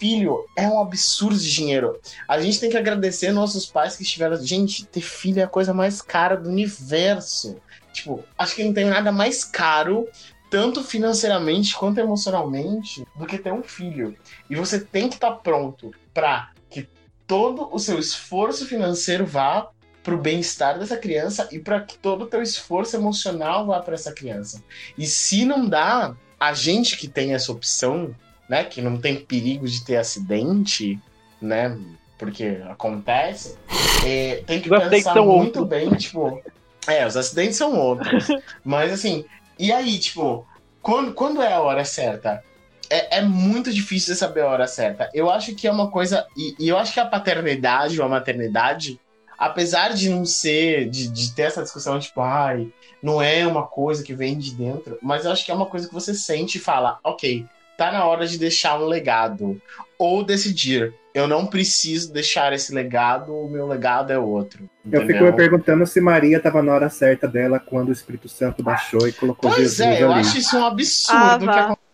S6: filho é um absurdo de dinheiro. A gente tem que agradecer nossos pais que estiveram. Gente, ter filho é a coisa mais cara do universo. Tipo, acho que não tem nada mais caro, tanto financeiramente quanto emocionalmente, do que ter um filho. E você tem que estar pronto pra que todo o seu esforço financeiro vá pro bem-estar dessa criança e para que todo o teu esforço emocional vá para essa criança. E se não dá, a gente que tem essa opção, né, que não tem perigo de ter acidente, né, porque acontece, é, tem que
S3: Os
S6: pensar muito
S3: outros.
S6: bem, tipo, é, os acidentes são outros. Mas assim, e aí, tipo, quando, quando é a hora certa? É, é muito difícil de saber a hora certa. Eu acho que é uma coisa. E, e eu acho que a paternidade ou a maternidade, apesar de não ser. De, de ter essa discussão, tipo, ai, não é uma coisa que vem de dentro, mas eu acho que é uma coisa que você sente e fala, ok, tá na hora de deixar um legado. Ou decidir, eu não preciso deixar esse legado, o meu legado é outro.
S7: Eu fico
S6: entendeu?
S7: me perguntando se Maria estava na hora certa dela quando o Espírito Santo baixou e colocou
S6: Pois
S7: Jesus
S6: é, eu
S7: ali.
S6: acho isso um
S2: Ah,
S6: absurdo
S2: vá.
S6: que aconteceu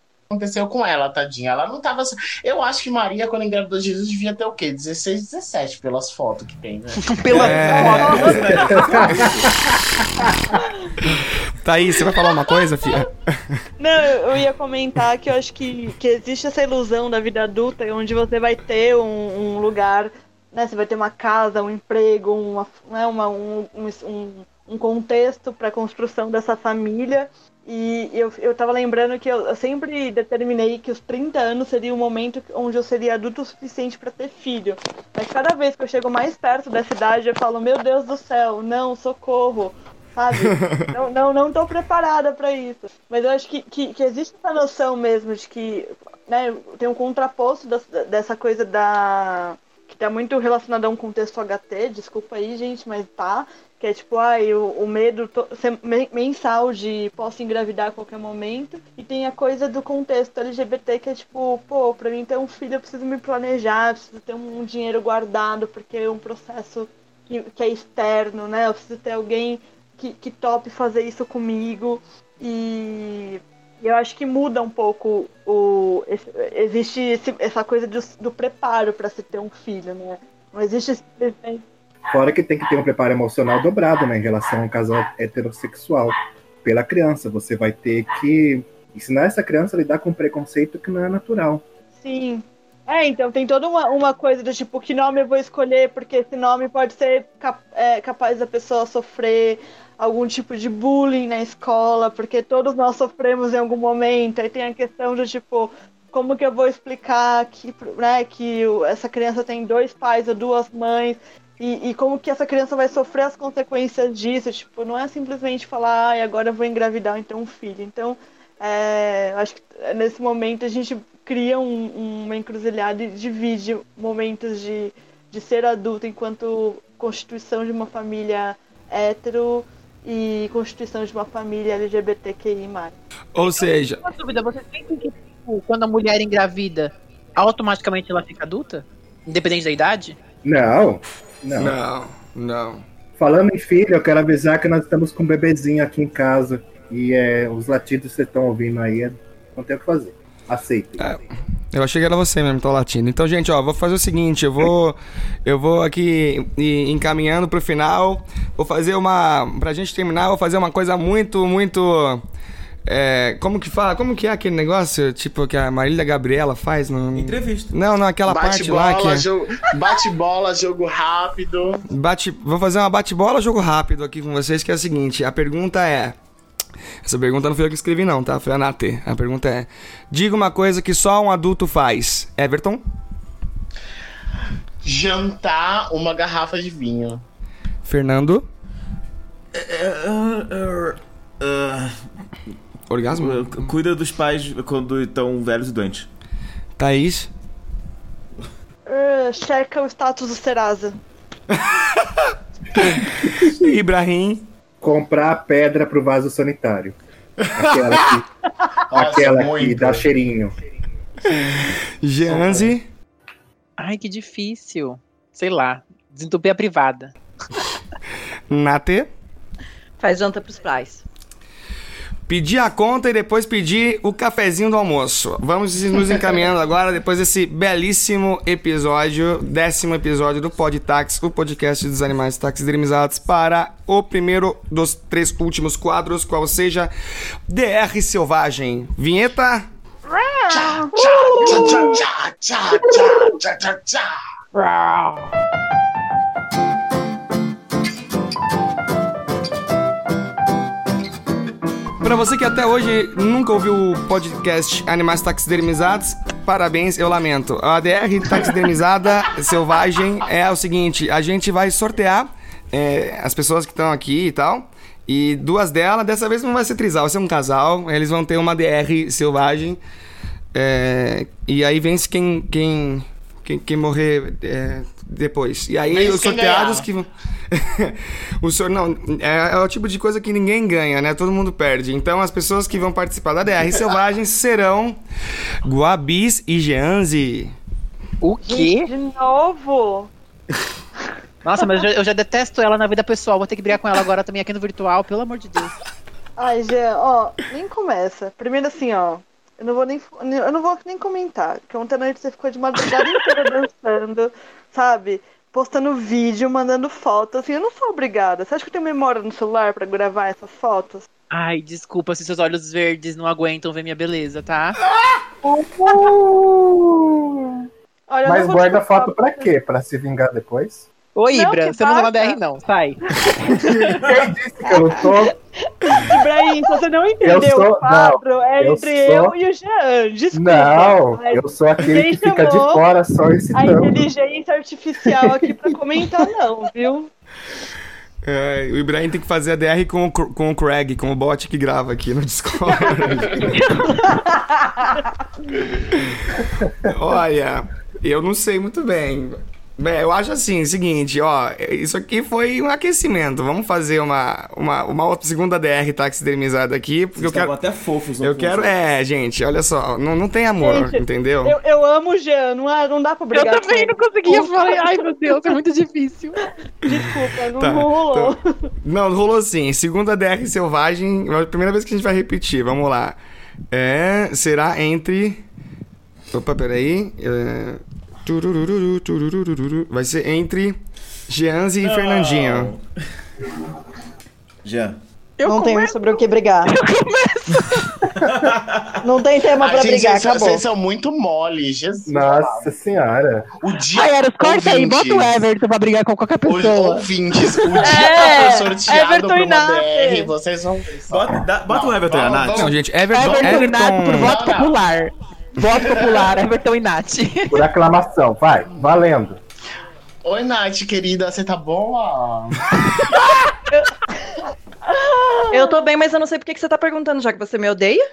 S6: com ela, tadinha. Ela não tava. Eu acho que Maria, quando engravidou de Jesus, devia ter o quê? 16, 17, pelas fotos que tem, né?
S3: Pela
S1: É.
S3: foto.
S1: Thaís, você vai falar uma coisa, filha?
S2: Não, eu ia comentar que eu acho que, que existe essa ilusão da vida adulta onde você vai ter um, um lugar, né? Você vai ter uma casa, um emprego, uma, né, uma, um, um, um- um contexto para a construção dessa família. E eu, eu tava lembrando que eu, eu sempre determinei que os 30 anos seria o momento onde eu seria adulto o suficiente para ter filho. Mas cada vez que eu chego mais perto dessa idade, eu falo, meu Deus do céu, não, socorro, sabe? não, não, não tô preparada para isso. Mas eu acho que, que, que existe essa noção mesmo de que né, tem um contraposto das- dessa coisa da. Que tá muito relacionado a um contexto HT, desculpa aí, gente, mas tá. Que é tipo, ai, o, o medo mensal de posso engravidar a qualquer momento. E tem a coisa do contexto LGBT que é tipo, pô, pra mim ter um filho eu preciso me planejar, preciso ter um dinheiro guardado, porque é um processo que, que é externo, né? Eu preciso ter alguém que, que tope fazer isso comigo. E eu acho que muda um pouco o. esse- existe esse- essa coisa do, do preparo para se ter um filho, né? Não existe.
S7: Fora que tem que ter um preparo emocional dobrado, né, em relação a um casal heterossexual. Pela criança, você vai ter que ensinar essa criança a lidar com um preconceito que não é natural.
S2: Sim. É, então tem toda uma, uma coisa do tipo, que nome eu vou escolher, porque esse nome pode ser cap- é, capaz da pessoa sofrer algum tipo de bullying na escola, porque todos nós sofremos em algum momento. Aí tem a questão do tipo, como que eu vou explicar que, né, que essa criança tem dois pais ou duas mães, e, e como que essa criança vai sofrer as consequências disso. Tipo, não é simplesmente falar, ai, agora eu vou engravidar então um filho. Então, é, acho que nesse momento a gente cria um- uma encruzilhada e divide momentos de, de ser adulto enquanto constituição de uma família hétero e constituição de uma família LGBTQI+.
S1: Ou seja,
S3: Uma dúvida, vocês pensam que tipo, quando a mulher engravida, automaticamente ela fica adulta? Independente da idade?
S7: Não, não.
S1: não, não.
S7: Falando em filho, eu quero avisar que nós estamos com um bebezinho aqui em casa. E é, os latidos que vocês estão ouvindo aí, não tem o que fazer. Aceito.
S1: É, eu achei que era você mesmo, tô latindo. Então, gente, ó, vou fazer o seguinte, eu vou eu vou aqui encaminhando pro final. Vou fazer uma pra gente terminar, vou fazer uma coisa muito, muito é, como que fala? Como que é aquele negócio, tipo que a Marília Gabriela faz no
S5: Entrevista.
S1: Não, não, aquela parte lá que
S6: Bate-bola, jogo, bate-bola, jogo rápido.
S1: Bate, vou fazer uma bate-bola jogo rápido aqui com vocês, que é o seguinte: a pergunta é. Essa pergunta não foi eu que escrevi, não, tá? Foi a Natê. A pergunta é: Diga uma coisa que só um adulto faz. Everton?
S6: Jantar uma garrafa de vinho.
S1: Fernando?
S5: Ah, ah,
S1: Orgasmo?
S5: ah, cuida dos pais quando estão velhos e doentes.
S1: Thaís?
S2: Uh, checa o status do Serasa.
S1: Ibrahim?
S7: Comprar pedra pro vaso sanitário. Aquela que,
S6: Nossa,
S7: aquela que dá cheirinho.
S1: Jeanze?
S3: Ai, que difícil. Sei lá. Desentupir a privada.
S1: Natê?
S4: Faz janta pros pais.
S1: Pedir a conta e depois pedir o cafezinho do almoço. Vamos nos encaminhando agora, depois desse belíssimo episódio, décimo episódio do Podtax, o podcast dos animais taxidermizados, para o primeiro dos três últimos quadros, qual seja DR Selvagem. Vinheta?
S6: Tchá, tchá, tchá, tchá, tchá, tchá, tchá, tchá.
S1: Para você que até hoje nunca ouviu o podcast Animais Taxidermizados, parabéns, eu lamento. A ADR Taxidermizada Selvagem é o seguinte: a gente vai sortear é, as pessoas que estão aqui e tal. E duas delas, dessa vez não vai ser trisal, vai ser um casal. Eles vão ter uma DR selvagem. É, e aí vence quem, quem, quem, quem morrer é, depois. E aí os sorteados
S6: ganhar.
S1: que vão. o senhor não é, é o tipo de coisa que ninguém ganha, né? Todo mundo perde. Então as pessoas que vão participar da DR Selvagem serão Guabis e Jeanzi.
S3: O quê?
S2: De novo?
S3: Nossa, mas eu já, eu já detesto ela na vida pessoal. Vou ter que brigar com ela agora também aqui no virtual, pelo amor de Deus.
S2: Ai, Jean, ó, nem começa. Primeiro assim, ó. Eu não vou nem, eu não vou nem comentar. Porque ontem à noite você ficou de madrugada inteira dançando, sabe? Postando vídeo, mandando foto. Assim, eu não sou obrigada. Você acha que eu tenho memória no celular pra gravar essas fotos?
S3: Ai, desculpa se seus olhos verdes não aguentam ver minha beleza, tá?
S2: Olha, eu
S7: Mas guarda foto pra quê? Pra se vingar depois?
S3: Ô,
S2: Não,
S3: Ibra,
S2: que
S3: você não tá na
S2: passa.
S3: BR não, sai.
S7: Quem disse que eu não tô?
S2: Ibrahim, se você não entendeu
S7: sou-
S2: o quadro, é
S7: eu
S2: entre
S7: sou-
S2: eu e o Jean. Desculpa.
S7: Não,
S2: mas
S7: eu sou aquele
S2: quem
S7: que fica de fora só
S2: A
S7: excitando.
S2: inteligência artificial aqui pra comentar, não, viu?
S1: É, o Ibrahim tem que fazer a DR com o, com o Craig, com o bot que grava aqui no Discord. Olha, eu não sei muito bem. Bem, eu acho assim, seguinte, ó, isso aqui foi um aquecimento. Vamos fazer uma, uma, uma outra segunda DR taxidermizada aqui, porque
S5: Vocês
S1: eu quero.
S5: até fofos.
S1: Eu
S5: com
S1: quero. É, gente, olha só, não, não tem amor,
S2: Gente,
S1: entendeu?
S2: Eu, eu amo o Jean, não, não dá pra
S3: Eu
S2: brigar com
S3: também
S2: ele.
S3: não conseguia falar. Ai, meu Deus, é muito difícil.
S2: Desculpa, não,
S1: Tá,
S2: não rolou.
S1: Não, rolou sim. Segunda DR selvagem, é a primeira vez que a gente vai repetir. Vamos lá. É, será entre. Opa, peraí. É... Vai ser entre Jeanzi e Fernandinho.
S5: Jean.
S3: Eu
S4: não
S3: começo.
S4: tenho sobre o que brigar. não tem tema pra
S6: gente,
S4: brigar,
S6: vocês,
S4: acabou.
S6: vocês são muito mole, Jesus.
S7: Nossa senhora.
S6: O dia.
S3: Ai, Eros, corta aí, bota o Everton pra brigar com qualquer
S6: Os
S3: pessoa.
S6: ouvintes, o dia
S2: É,
S6: for sorteado
S2: Everton
S6: pra
S2: e
S6: uma vocês vão ver só.
S5: Bota, dá- bota
S6: Não,
S5: o Everton e a Nath.
S1: Não, gente, Everton.
S3: Everton e Nath por
S1: Everton.
S3: voto popular. Voto popular, Everton e Nath.
S7: Por aclamação, vai, valendo.
S6: Oi, Nath, querida, você tá boa?
S4: Eu tô bem, mas eu não sei por que você tá perguntando, já que você me odeia.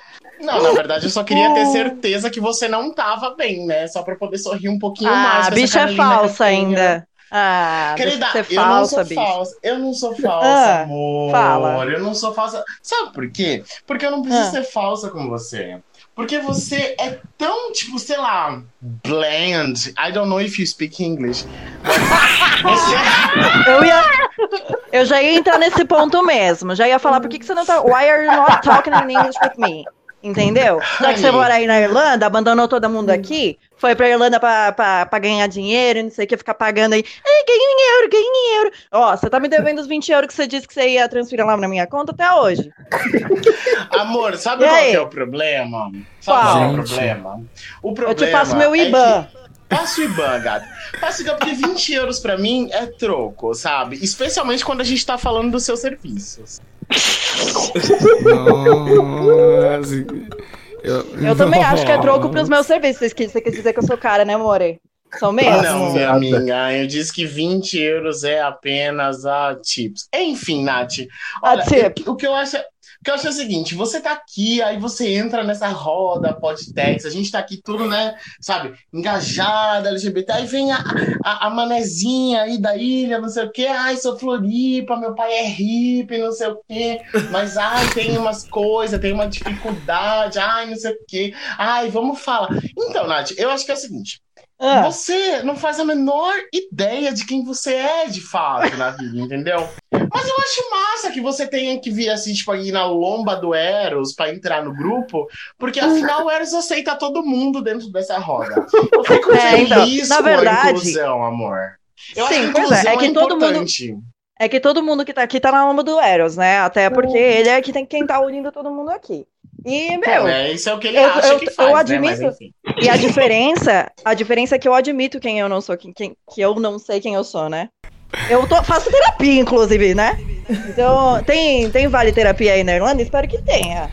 S6: Não, na verdade, eu só queria ter certeza que você não tava bem, né? Só pra poder sorrir um pouquinho mais.
S4: Ah, bicha é
S6: cara linda que
S4: falsa ainda. Ah,
S6: Querida,
S4: deixa de ser
S6: eu não
S4: falsa,
S6: sou
S4: bicho.
S6: falsa. Eu não sou falsa,
S4: Ah,
S6: amor.
S4: fala.
S6: Eu não sou falsa. Sabe por quê? Porque eu não preciso
S4: Ah.
S6: ser falsa com você. Porque você é tão, tipo, sei lá, bland. I don't know if you speak English. Você
S4: Eu ia. Eu já ia entrar nesse ponto mesmo. Já ia falar, por que, que você não tá. Why are you not talking in English with me? Entendeu? Já que você mora aí na Irlanda, abandonou todo mundo aqui, foi pra Irlanda pra, pra, pra ganhar dinheiro, não sei o que, ficar pagando aí. Ai, em euro, ganha em euro. Ó, você tá me devendo os 20 euros que você disse que você ia transferir lá na minha conta até hoje.
S6: Amor, sabe
S4: E
S6: qual é o problema? Sabe qual é o problema? O
S4: Eu
S6: problema
S4: te passo meu
S6: é
S4: IBAN.
S6: que- Passa o IBAN, gato. Passa o IBAN, porque 20 euros pra mim é troco, sabe? Especialmente quando a gente tá falando dos seus serviços.
S1: Nossa. Eu,
S4: Eu também acho que é troco pros meus serviços. Você quis, quis dizer que eu sou cara, né, More? Sou mesmo?
S6: Não, minha amiga, eu disse que 20 euros é apenas a tips. Enfim, Nath,
S4: A
S6: olha,
S4: tip.
S6: eu- o que eu acho. O que eu acho é o seguinte, você tá aqui, aí você entra nessa roda podtex, a gente tá aqui tudo, né, sabe, engajada, LGBT, aí vem a, a, a manezinha aí da ilha, não sei o quê, ai, sou Floripa, meu pai é hippie, não sei o quê, mas ai, tem umas coisas, tem uma dificuldade, ai, não sei o quê, ai, vamos falar. Então, Nath, eu acho que é o seguinte,
S4: Ah,
S6: você não faz a menor ideia de quem você é de fato na vida, entendeu? Mas eu acho massa que você tenha que vir assim, tipo, aí na lomba do Eros pra entrar no grupo, porque afinal o Eros aceita todo mundo dentro dessa roda. Eu fico
S4: É, então,
S6: feliz
S4: na verdade-
S6: inclusão, amor. Eu
S4: Sim,
S6: acho que
S4: é,
S6: inclusão
S4: é que todo mundo-
S6: importante.
S4: É que todo mundo que tá aqui tá na lomba do Eros, né? Até porque ele é que tem quem tá unindo todo mundo aqui. E, meu,
S6: É? Isso é o que ele
S4: eu-
S6: acha
S4: eu-
S6: que
S4: eu
S6: faz, né? Mas
S4: admito-
S6: enfim.
S4: e a diferença, a diferença é que eu admito quem eu não sou, quem, quem- que eu não sei quem eu sou, né? Eu tô, faço terapia, inclusive, né? Então, tem, tem vale terapia aí na Irlanda? Espero que tenha.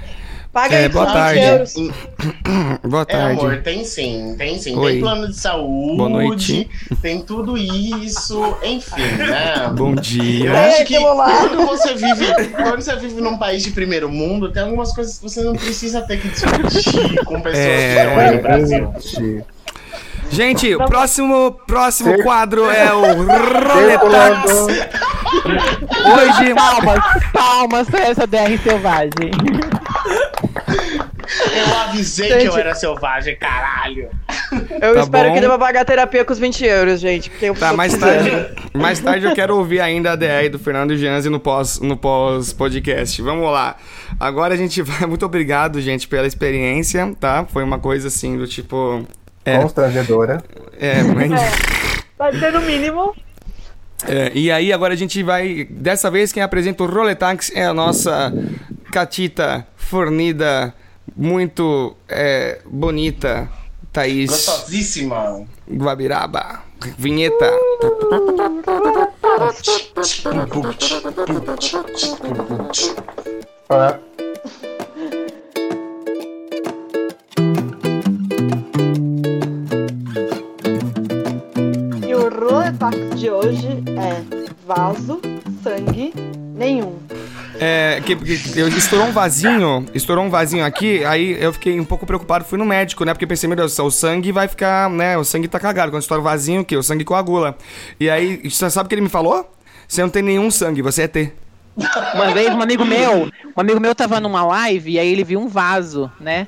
S4: Paga
S1: É,
S4: aí
S1: boa tarde.
S4: 20 euros.
S1: Boa
S6: É,
S1: tarde.
S6: amor, tem sim, tem sim.
S1: Oi.
S6: Tem plano de saúde,
S1: Boa noite.
S6: tem tudo isso, enfim, né?
S1: Bom dia.
S4: É,
S6: acho que quando você vive, quando você vive num país de primeiro mundo, tem algumas coisas que você não precisa ter que discutir com pessoas
S1: É.
S6: que estão aí no Brasil.
S7: Gente,
S1: Gente, o próximo, próximo
S7: Cir-
S1: quadro é o Roletax. Hoje,
S3: Palmas, palmas pra essa DR selvagem.
S6: Eu avisei que eu era selvagem, caralho.
S4: Eu
S1: Tá
S4: espero
S1: bom.
S4: que deva pagar terapia com os 20 euros, gente. Porque eu
S1: Tá, mais tarde, mais tarde eu quero ouvir ainda a DR do Fernando Gianzi no pós no pós podcast. Vamos lá. Agora a gente vai. Muito obrigado, gente, pela experiência, tá? Foi uma coisa assim do tipo. É,
S7: Constrangedora.
S1: é, mas-
S2: Vai ser no mínimo.
S1: é, e aí agora a gente vai. Dessa vez quem apresenta o Roletax é a nossa catita fornida, muito é, bonita, Thaís
S6: Gostosíssima.
S1: Guabiraba. Vinheta.
S7: Ah,
S2: É,
S1: que, que- eu, estourou um vasinho, estourou um vasinho aqui, aí eu fiquei um pouco preocupado, fui no médico, né? Porque pensei, meu Deus, o sangue vai ficar, né? O sangue tá cagado. Quando estoura o vasinho, o quê? O sangue coagula. E aí, você sabe o que ele me falou? Você não tem nenhum sangue, você é T.
S3: Uma vez um amigo meu, um amigo meu tava numa live e aí ele viu um vaso, né?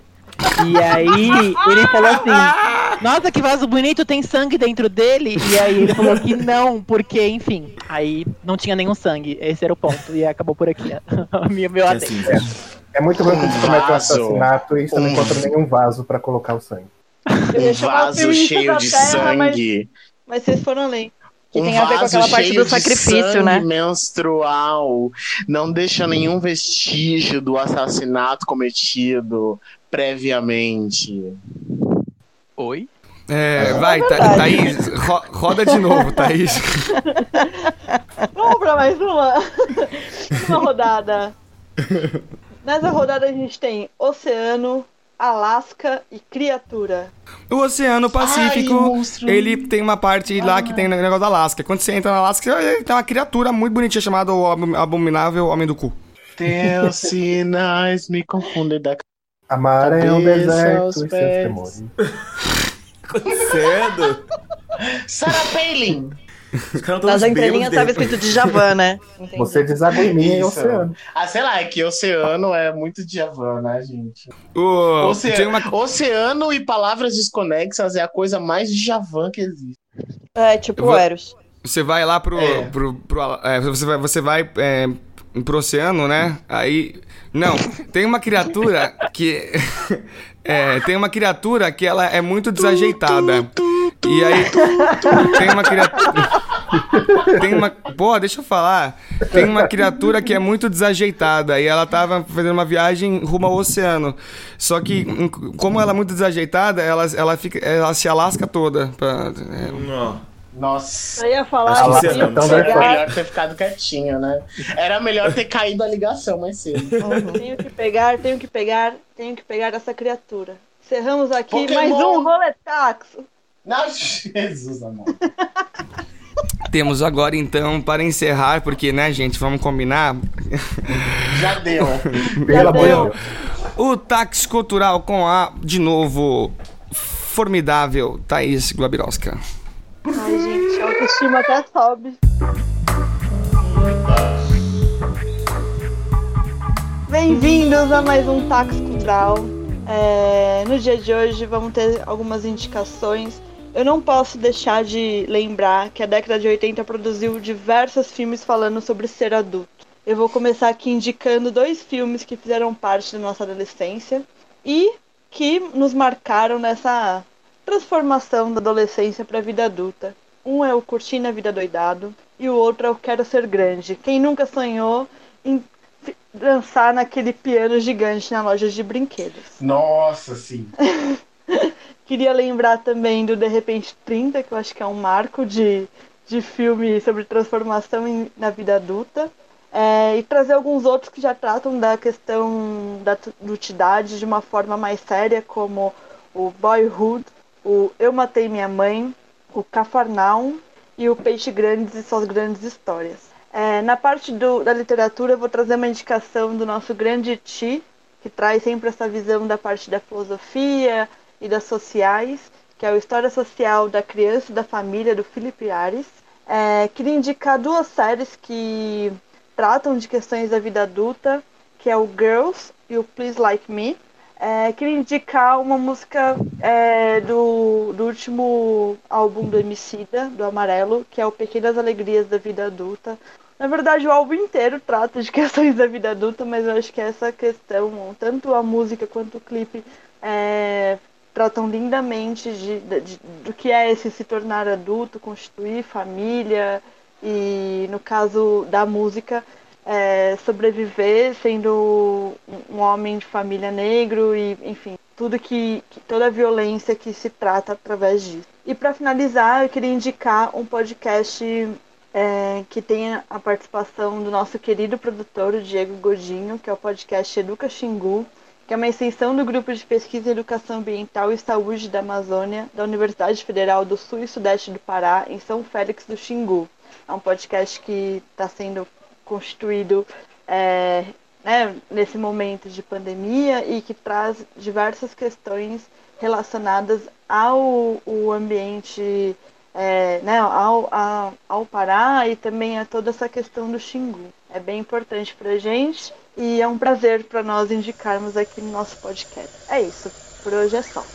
S3: E aí ele falou assim: Nossa, que vaso bonito, tem sangue dentro dele? E aí ele falou que não, porque, enfim, aí não tinha nenhum sangue. Esse era o ponto. E acabou por aqui. meu meu adendo.
S5: assim,
S7: é muito ruim quando você comete um assassinato e você não
S6: Um-
S7: encontra nenhum vaso pra colocar o sangue.
S6: Um vaso cheio de
S2: terra, mas-
S6: sangue.
S2: Mas vocês foram além.
S4: Que
S6: um
S4: tem a ver com aquela parte do sacrifício, né?
S6: menstrual não deixa nenhum vestígio do assassinato cometido previamente.
S3: Oi?
S1: É, vai, Tha-
S4: verdade.
S1: Thaís, ro- roda de novo, Thaís.
S2: Vamos pra mais uma. uma rodada. Nessa rodada a gente tem oceano, Alasca e criatura.
S1: O Oceano Pacífico,
S6: Ai,
S1: ele tem uma parte lá que tem o negócio da Alasca. Quando você entra na Alasca, tem uma criatura muito bonitinha chamada o Ab- Abominável Homem do Cu.
S6: Teus sinais me confundem da
S7: Amar é um deserto
S6: aos
S7: e seus
S6: pés.
S7: temores.
S5: Cedo.
S6: Sarah Palin!
S4: Nas entrelinhas tava
S5: de
S4: escrito Djavan, né? Entendi.
S7: Você em mim em
S6: Isso.
S7: oceano.
S6: Ah, sei lá, é que oceano é muito Djavan, né, gente?
S1: O,
S6: Oceano,
S1: uma,
S6: oceano e palavras desconexas é a coisa mais Djavan que existe.
S4: É, tipo
S1: vou-
S4: Eros.
S1: Você vai lá pro.
S6: É.
S1: pro, pro- é, você vai, você vai é, pro oceano, né? Aí. Não, tem uma criatura que. É, tem uma criatura que ela é muito desajeitada. E aí. Tem uma criatura. Tem uma. Pô, deixa eu falar. Tem uma criatura que é muito desajeitada e ela tava fazendo uma viagem rumo ao oceano. Só que, como ela é muito desajeitada, ela, ela, fica, ela se alasca toda. pra- é,
S5: Não.
S6: Nossa.
S2: Eu ia falar
S5: Acho que você
S7: Então
S6: Era melhor ter ficado quietinho, né? Era melhor ter caído a ligação mais cedo.
S2: tenho que pegar, tenho que pegar, tenho que pegar essa criatura. Encerramos aqui
S6: Pokémon.
S2: mais um roletaxo.
S6: Não, Jesus, amor.
S1: Temos agora então para encerrar, porque né, gente, vamos combinar.
S6: Já deu.
S7: De
S2: deu.
S1: O táxi cultural com a de novo formidável Thaís Guabirosca.
S2: Ai, gente, a autoestima até sobe. Bem-vindos a mais um Táxi Cultural. É, no dia de hoje vamos ter algumas indicações. Eu não posso deixar de lembrar que a década de 80 produziu diversos filmes falando sobre ser adulto. Eu vou começar aqui indicando dois filmes que fizeram parte da nossa adolescência e que nos marcaram nessa transformação da adolescência para a vida adulta. Um é o Curtindo a Vida Doidado e o outro é o Quero Ser Grande. Quem nunca sonhou em dançar naquele piano gigante na loja de brinquedos?
S6: Nossa, sim.
S2: Queria lembrar também do De Repente 30, que eu acho que é um marco de, de filme sobre transformação em- na vida adulta. É, e trazer alguns outros que já tratam da questão da adultidade de uma forma mais séria, como o Boyhood, o Eu Matei Minha Mãe, o Cafarnaum e o Peixe Grandes e Suas Grandes Histórias. É, na parte do- da literatura, eu vou trazer uma indicação do nosso grande Ti, que traz sempre essa visão da parte da filosofia e das sociais, que é o História Social da Criança e da Família, do Felipe Ares. É, queria indicar duas séries que tratam de questões da vida adulta, que é o Girls e o Please Like Me. É, queria indicar uma música é, do, do último álbum do Emicida, do Amarelo, que é o Pequenas Alegrias da Vida Adulta. Na verdade, o álbum inteiro trata de questões da vida adulta, mas eu acho que essa questão, tanto a música quanto o clipe, é, tratam lindamente de, de- do que é esse se tornar adulto, constituir família e, no caso da música, é, sobreviver sendo um- homem de família negro e, enfim, tudo que, que- toda a violência que se trata através disso. E para finalizar, eu queria indicar um podcast é, que tem a participação do nosso querido produtor, o Diego Godinho, que é o podcast Educa Xingu, que é uma extensão do Grupo de Pesquisa em Educação Ambiental e Saúde da Amazônia, da Universidade Federal do Sul e Sudeste do Pará, em São Félix do Xingu. É um podcast que está sendo constituído é, né, nesse momento de pandemia e que traz diversas questões relacionadas ao o ambiente, é, né, ao, ao Pará e também a toda essa questão do Xingu. É bem importante para a gente e é um prazer para nós indicarmos aqui no nosso podcast. É isso, por hoje é só.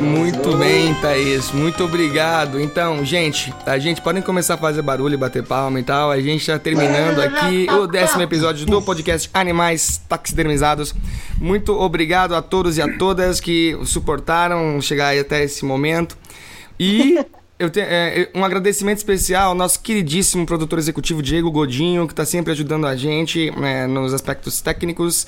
S1: Muito bem, Thaís. Muito obrigado. Então, gente, a gente podem começar a fazer barulho bater palma e tal. A gente tá terminando aqui o décimo episódio do podcast Animais Taxidermizados. Muito obrigado a todos e a todas que suportaram chegar até esse momento. E eu tenho é, um agradecimento especial ao nosso queridíssimo produtor executivo Diego Godinho, que está sempre ajudando a gente né, nos aspectos técnicos.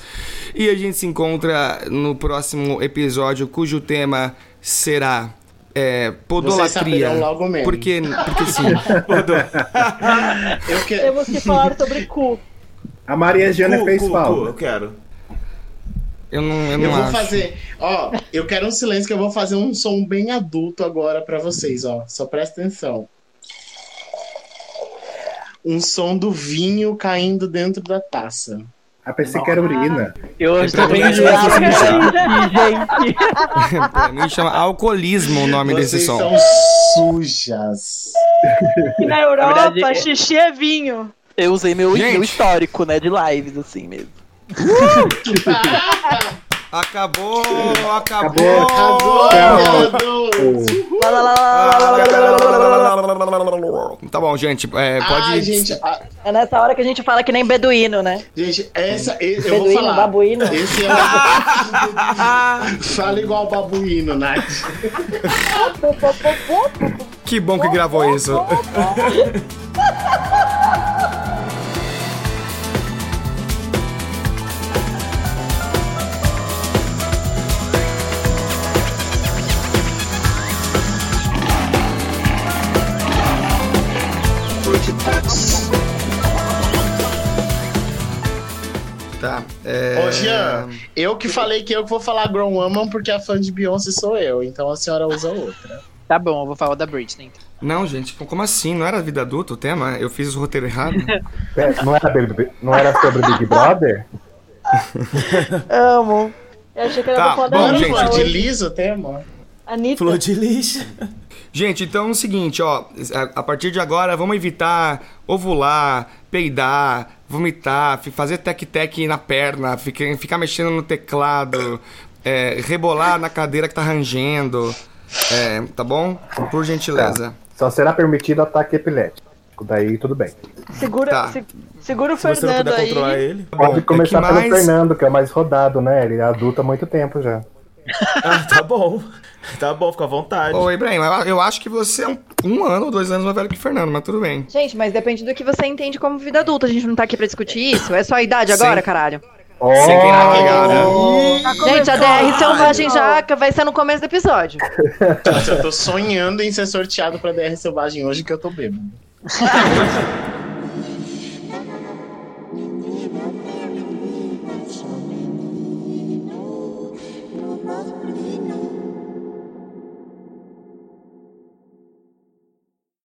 S1: E a gente se encontra no próximo episódio, cujo tema será é,
S6: Vocês
S1: podolatria.
S6: logo menos.
S1: Porque, porque sim.
S6: Eu que...
S2: Temos que falar sobre cu.
S7: A Maria Jana
S5: Cu,
S7: fez
S5: cu, cu,
S7: falta.
S5: eu quero.
S1: Eu não, eu não
S6: Eu vou
S1: acho.
S6: fazer, ó, eu quero um silêncio que eu vou fazer um som bem adulto agora pra vocês, ó. Só presta atenção. Um som do vinho caindo dentro da taça.
S7: Ah, pensei que era urina.
S3: Eu estou bem
S1: pra
S3: jurado,
S1: mim,
S3: gente.
S1: Pra mim chama alcoolismo o nome desse
S6: Vocês
S1: som.
S6: são sujas.
S2: E na Europa,
S3: verdade, é-
S2: xixi é vinho.
S8: Eu usei meu, meu histórico, né, de lives, assim mesmo.
S1: Acabou, acabou,
S6: acabou.
S1: Tá bom, gente, é, pode.
S6: Ah, gente, a...
S4: É nessa hora que a gente fala que nem beduíno, né?
S6: Gente, essa, eu
S4: beduíno, vou
S6: falar.
S4: Babuíno.
S6: Esse é o... fala igual babuíno, Nath.
S1: que bom que gravou isso. Tá. É...
S6: Ô, Jean, eu que falei que eu que vou falar Grown Woman porque a fã de Beyoncé sou eu, então a senhora usa outra.
S3: Tá bom, eu vou falar da Britney. então.
S1: Não, gente, como assim? Não era vida adulta o tema? Eu fiz o roteiro errado?
S7: É, Não era, não era sobre Big Brother?
S2: Amo. Eu achei que era
S1: Tá,
S2: pra falar
S1: bom, gente.
S2: Anitta
S6: de liso o tema?
S2: Anitta.
S5: Flor de lixo.
S1: Gente, então é o seguinte, ó. A, partir de agora, vamos evitar ovular, peidar, vomitar, fazer tec-tec na perna, ficar, ficar mexendo no teclado, é, rebolar na cadeira que tá rangendo. É, tá bom? Por gentileza.
S7: Só será permitido ataque epilético. Daí tudo bem.
S2: Segura,
S1: Tá.
S2: se- segura o
S5: Se
S2: Fernando aí.
S7: Pode
S1: Bom,
S7: começar
S1: é que
S7: pelo
S1: mais-
S7: Fernando, que é o mais rodado, né? Ele é adulto há muito tempo já.
S5: Ah, tá bom. Tá bom, fica à vontade.
S1: Ô, Ibrahim, eu, acho que você é um, um ano ou dois anos mais velho que o Fernando, mas tudo bem.
S4: Gente, mas depende do que você entende como vida adulta. A gente não tá aqui pra discutir isso. É só a idade
S1: Sim.
S4: agora, caralho.
S7: Oh,
S1: Sem quem não pegar, né?
S4: Gente, a DR Selvagem já vai ser no começo do episódio.
S6: Nossa, eu tô sonhando em ser sorteado pra DR Selvagem hoje que eu tô bêbado.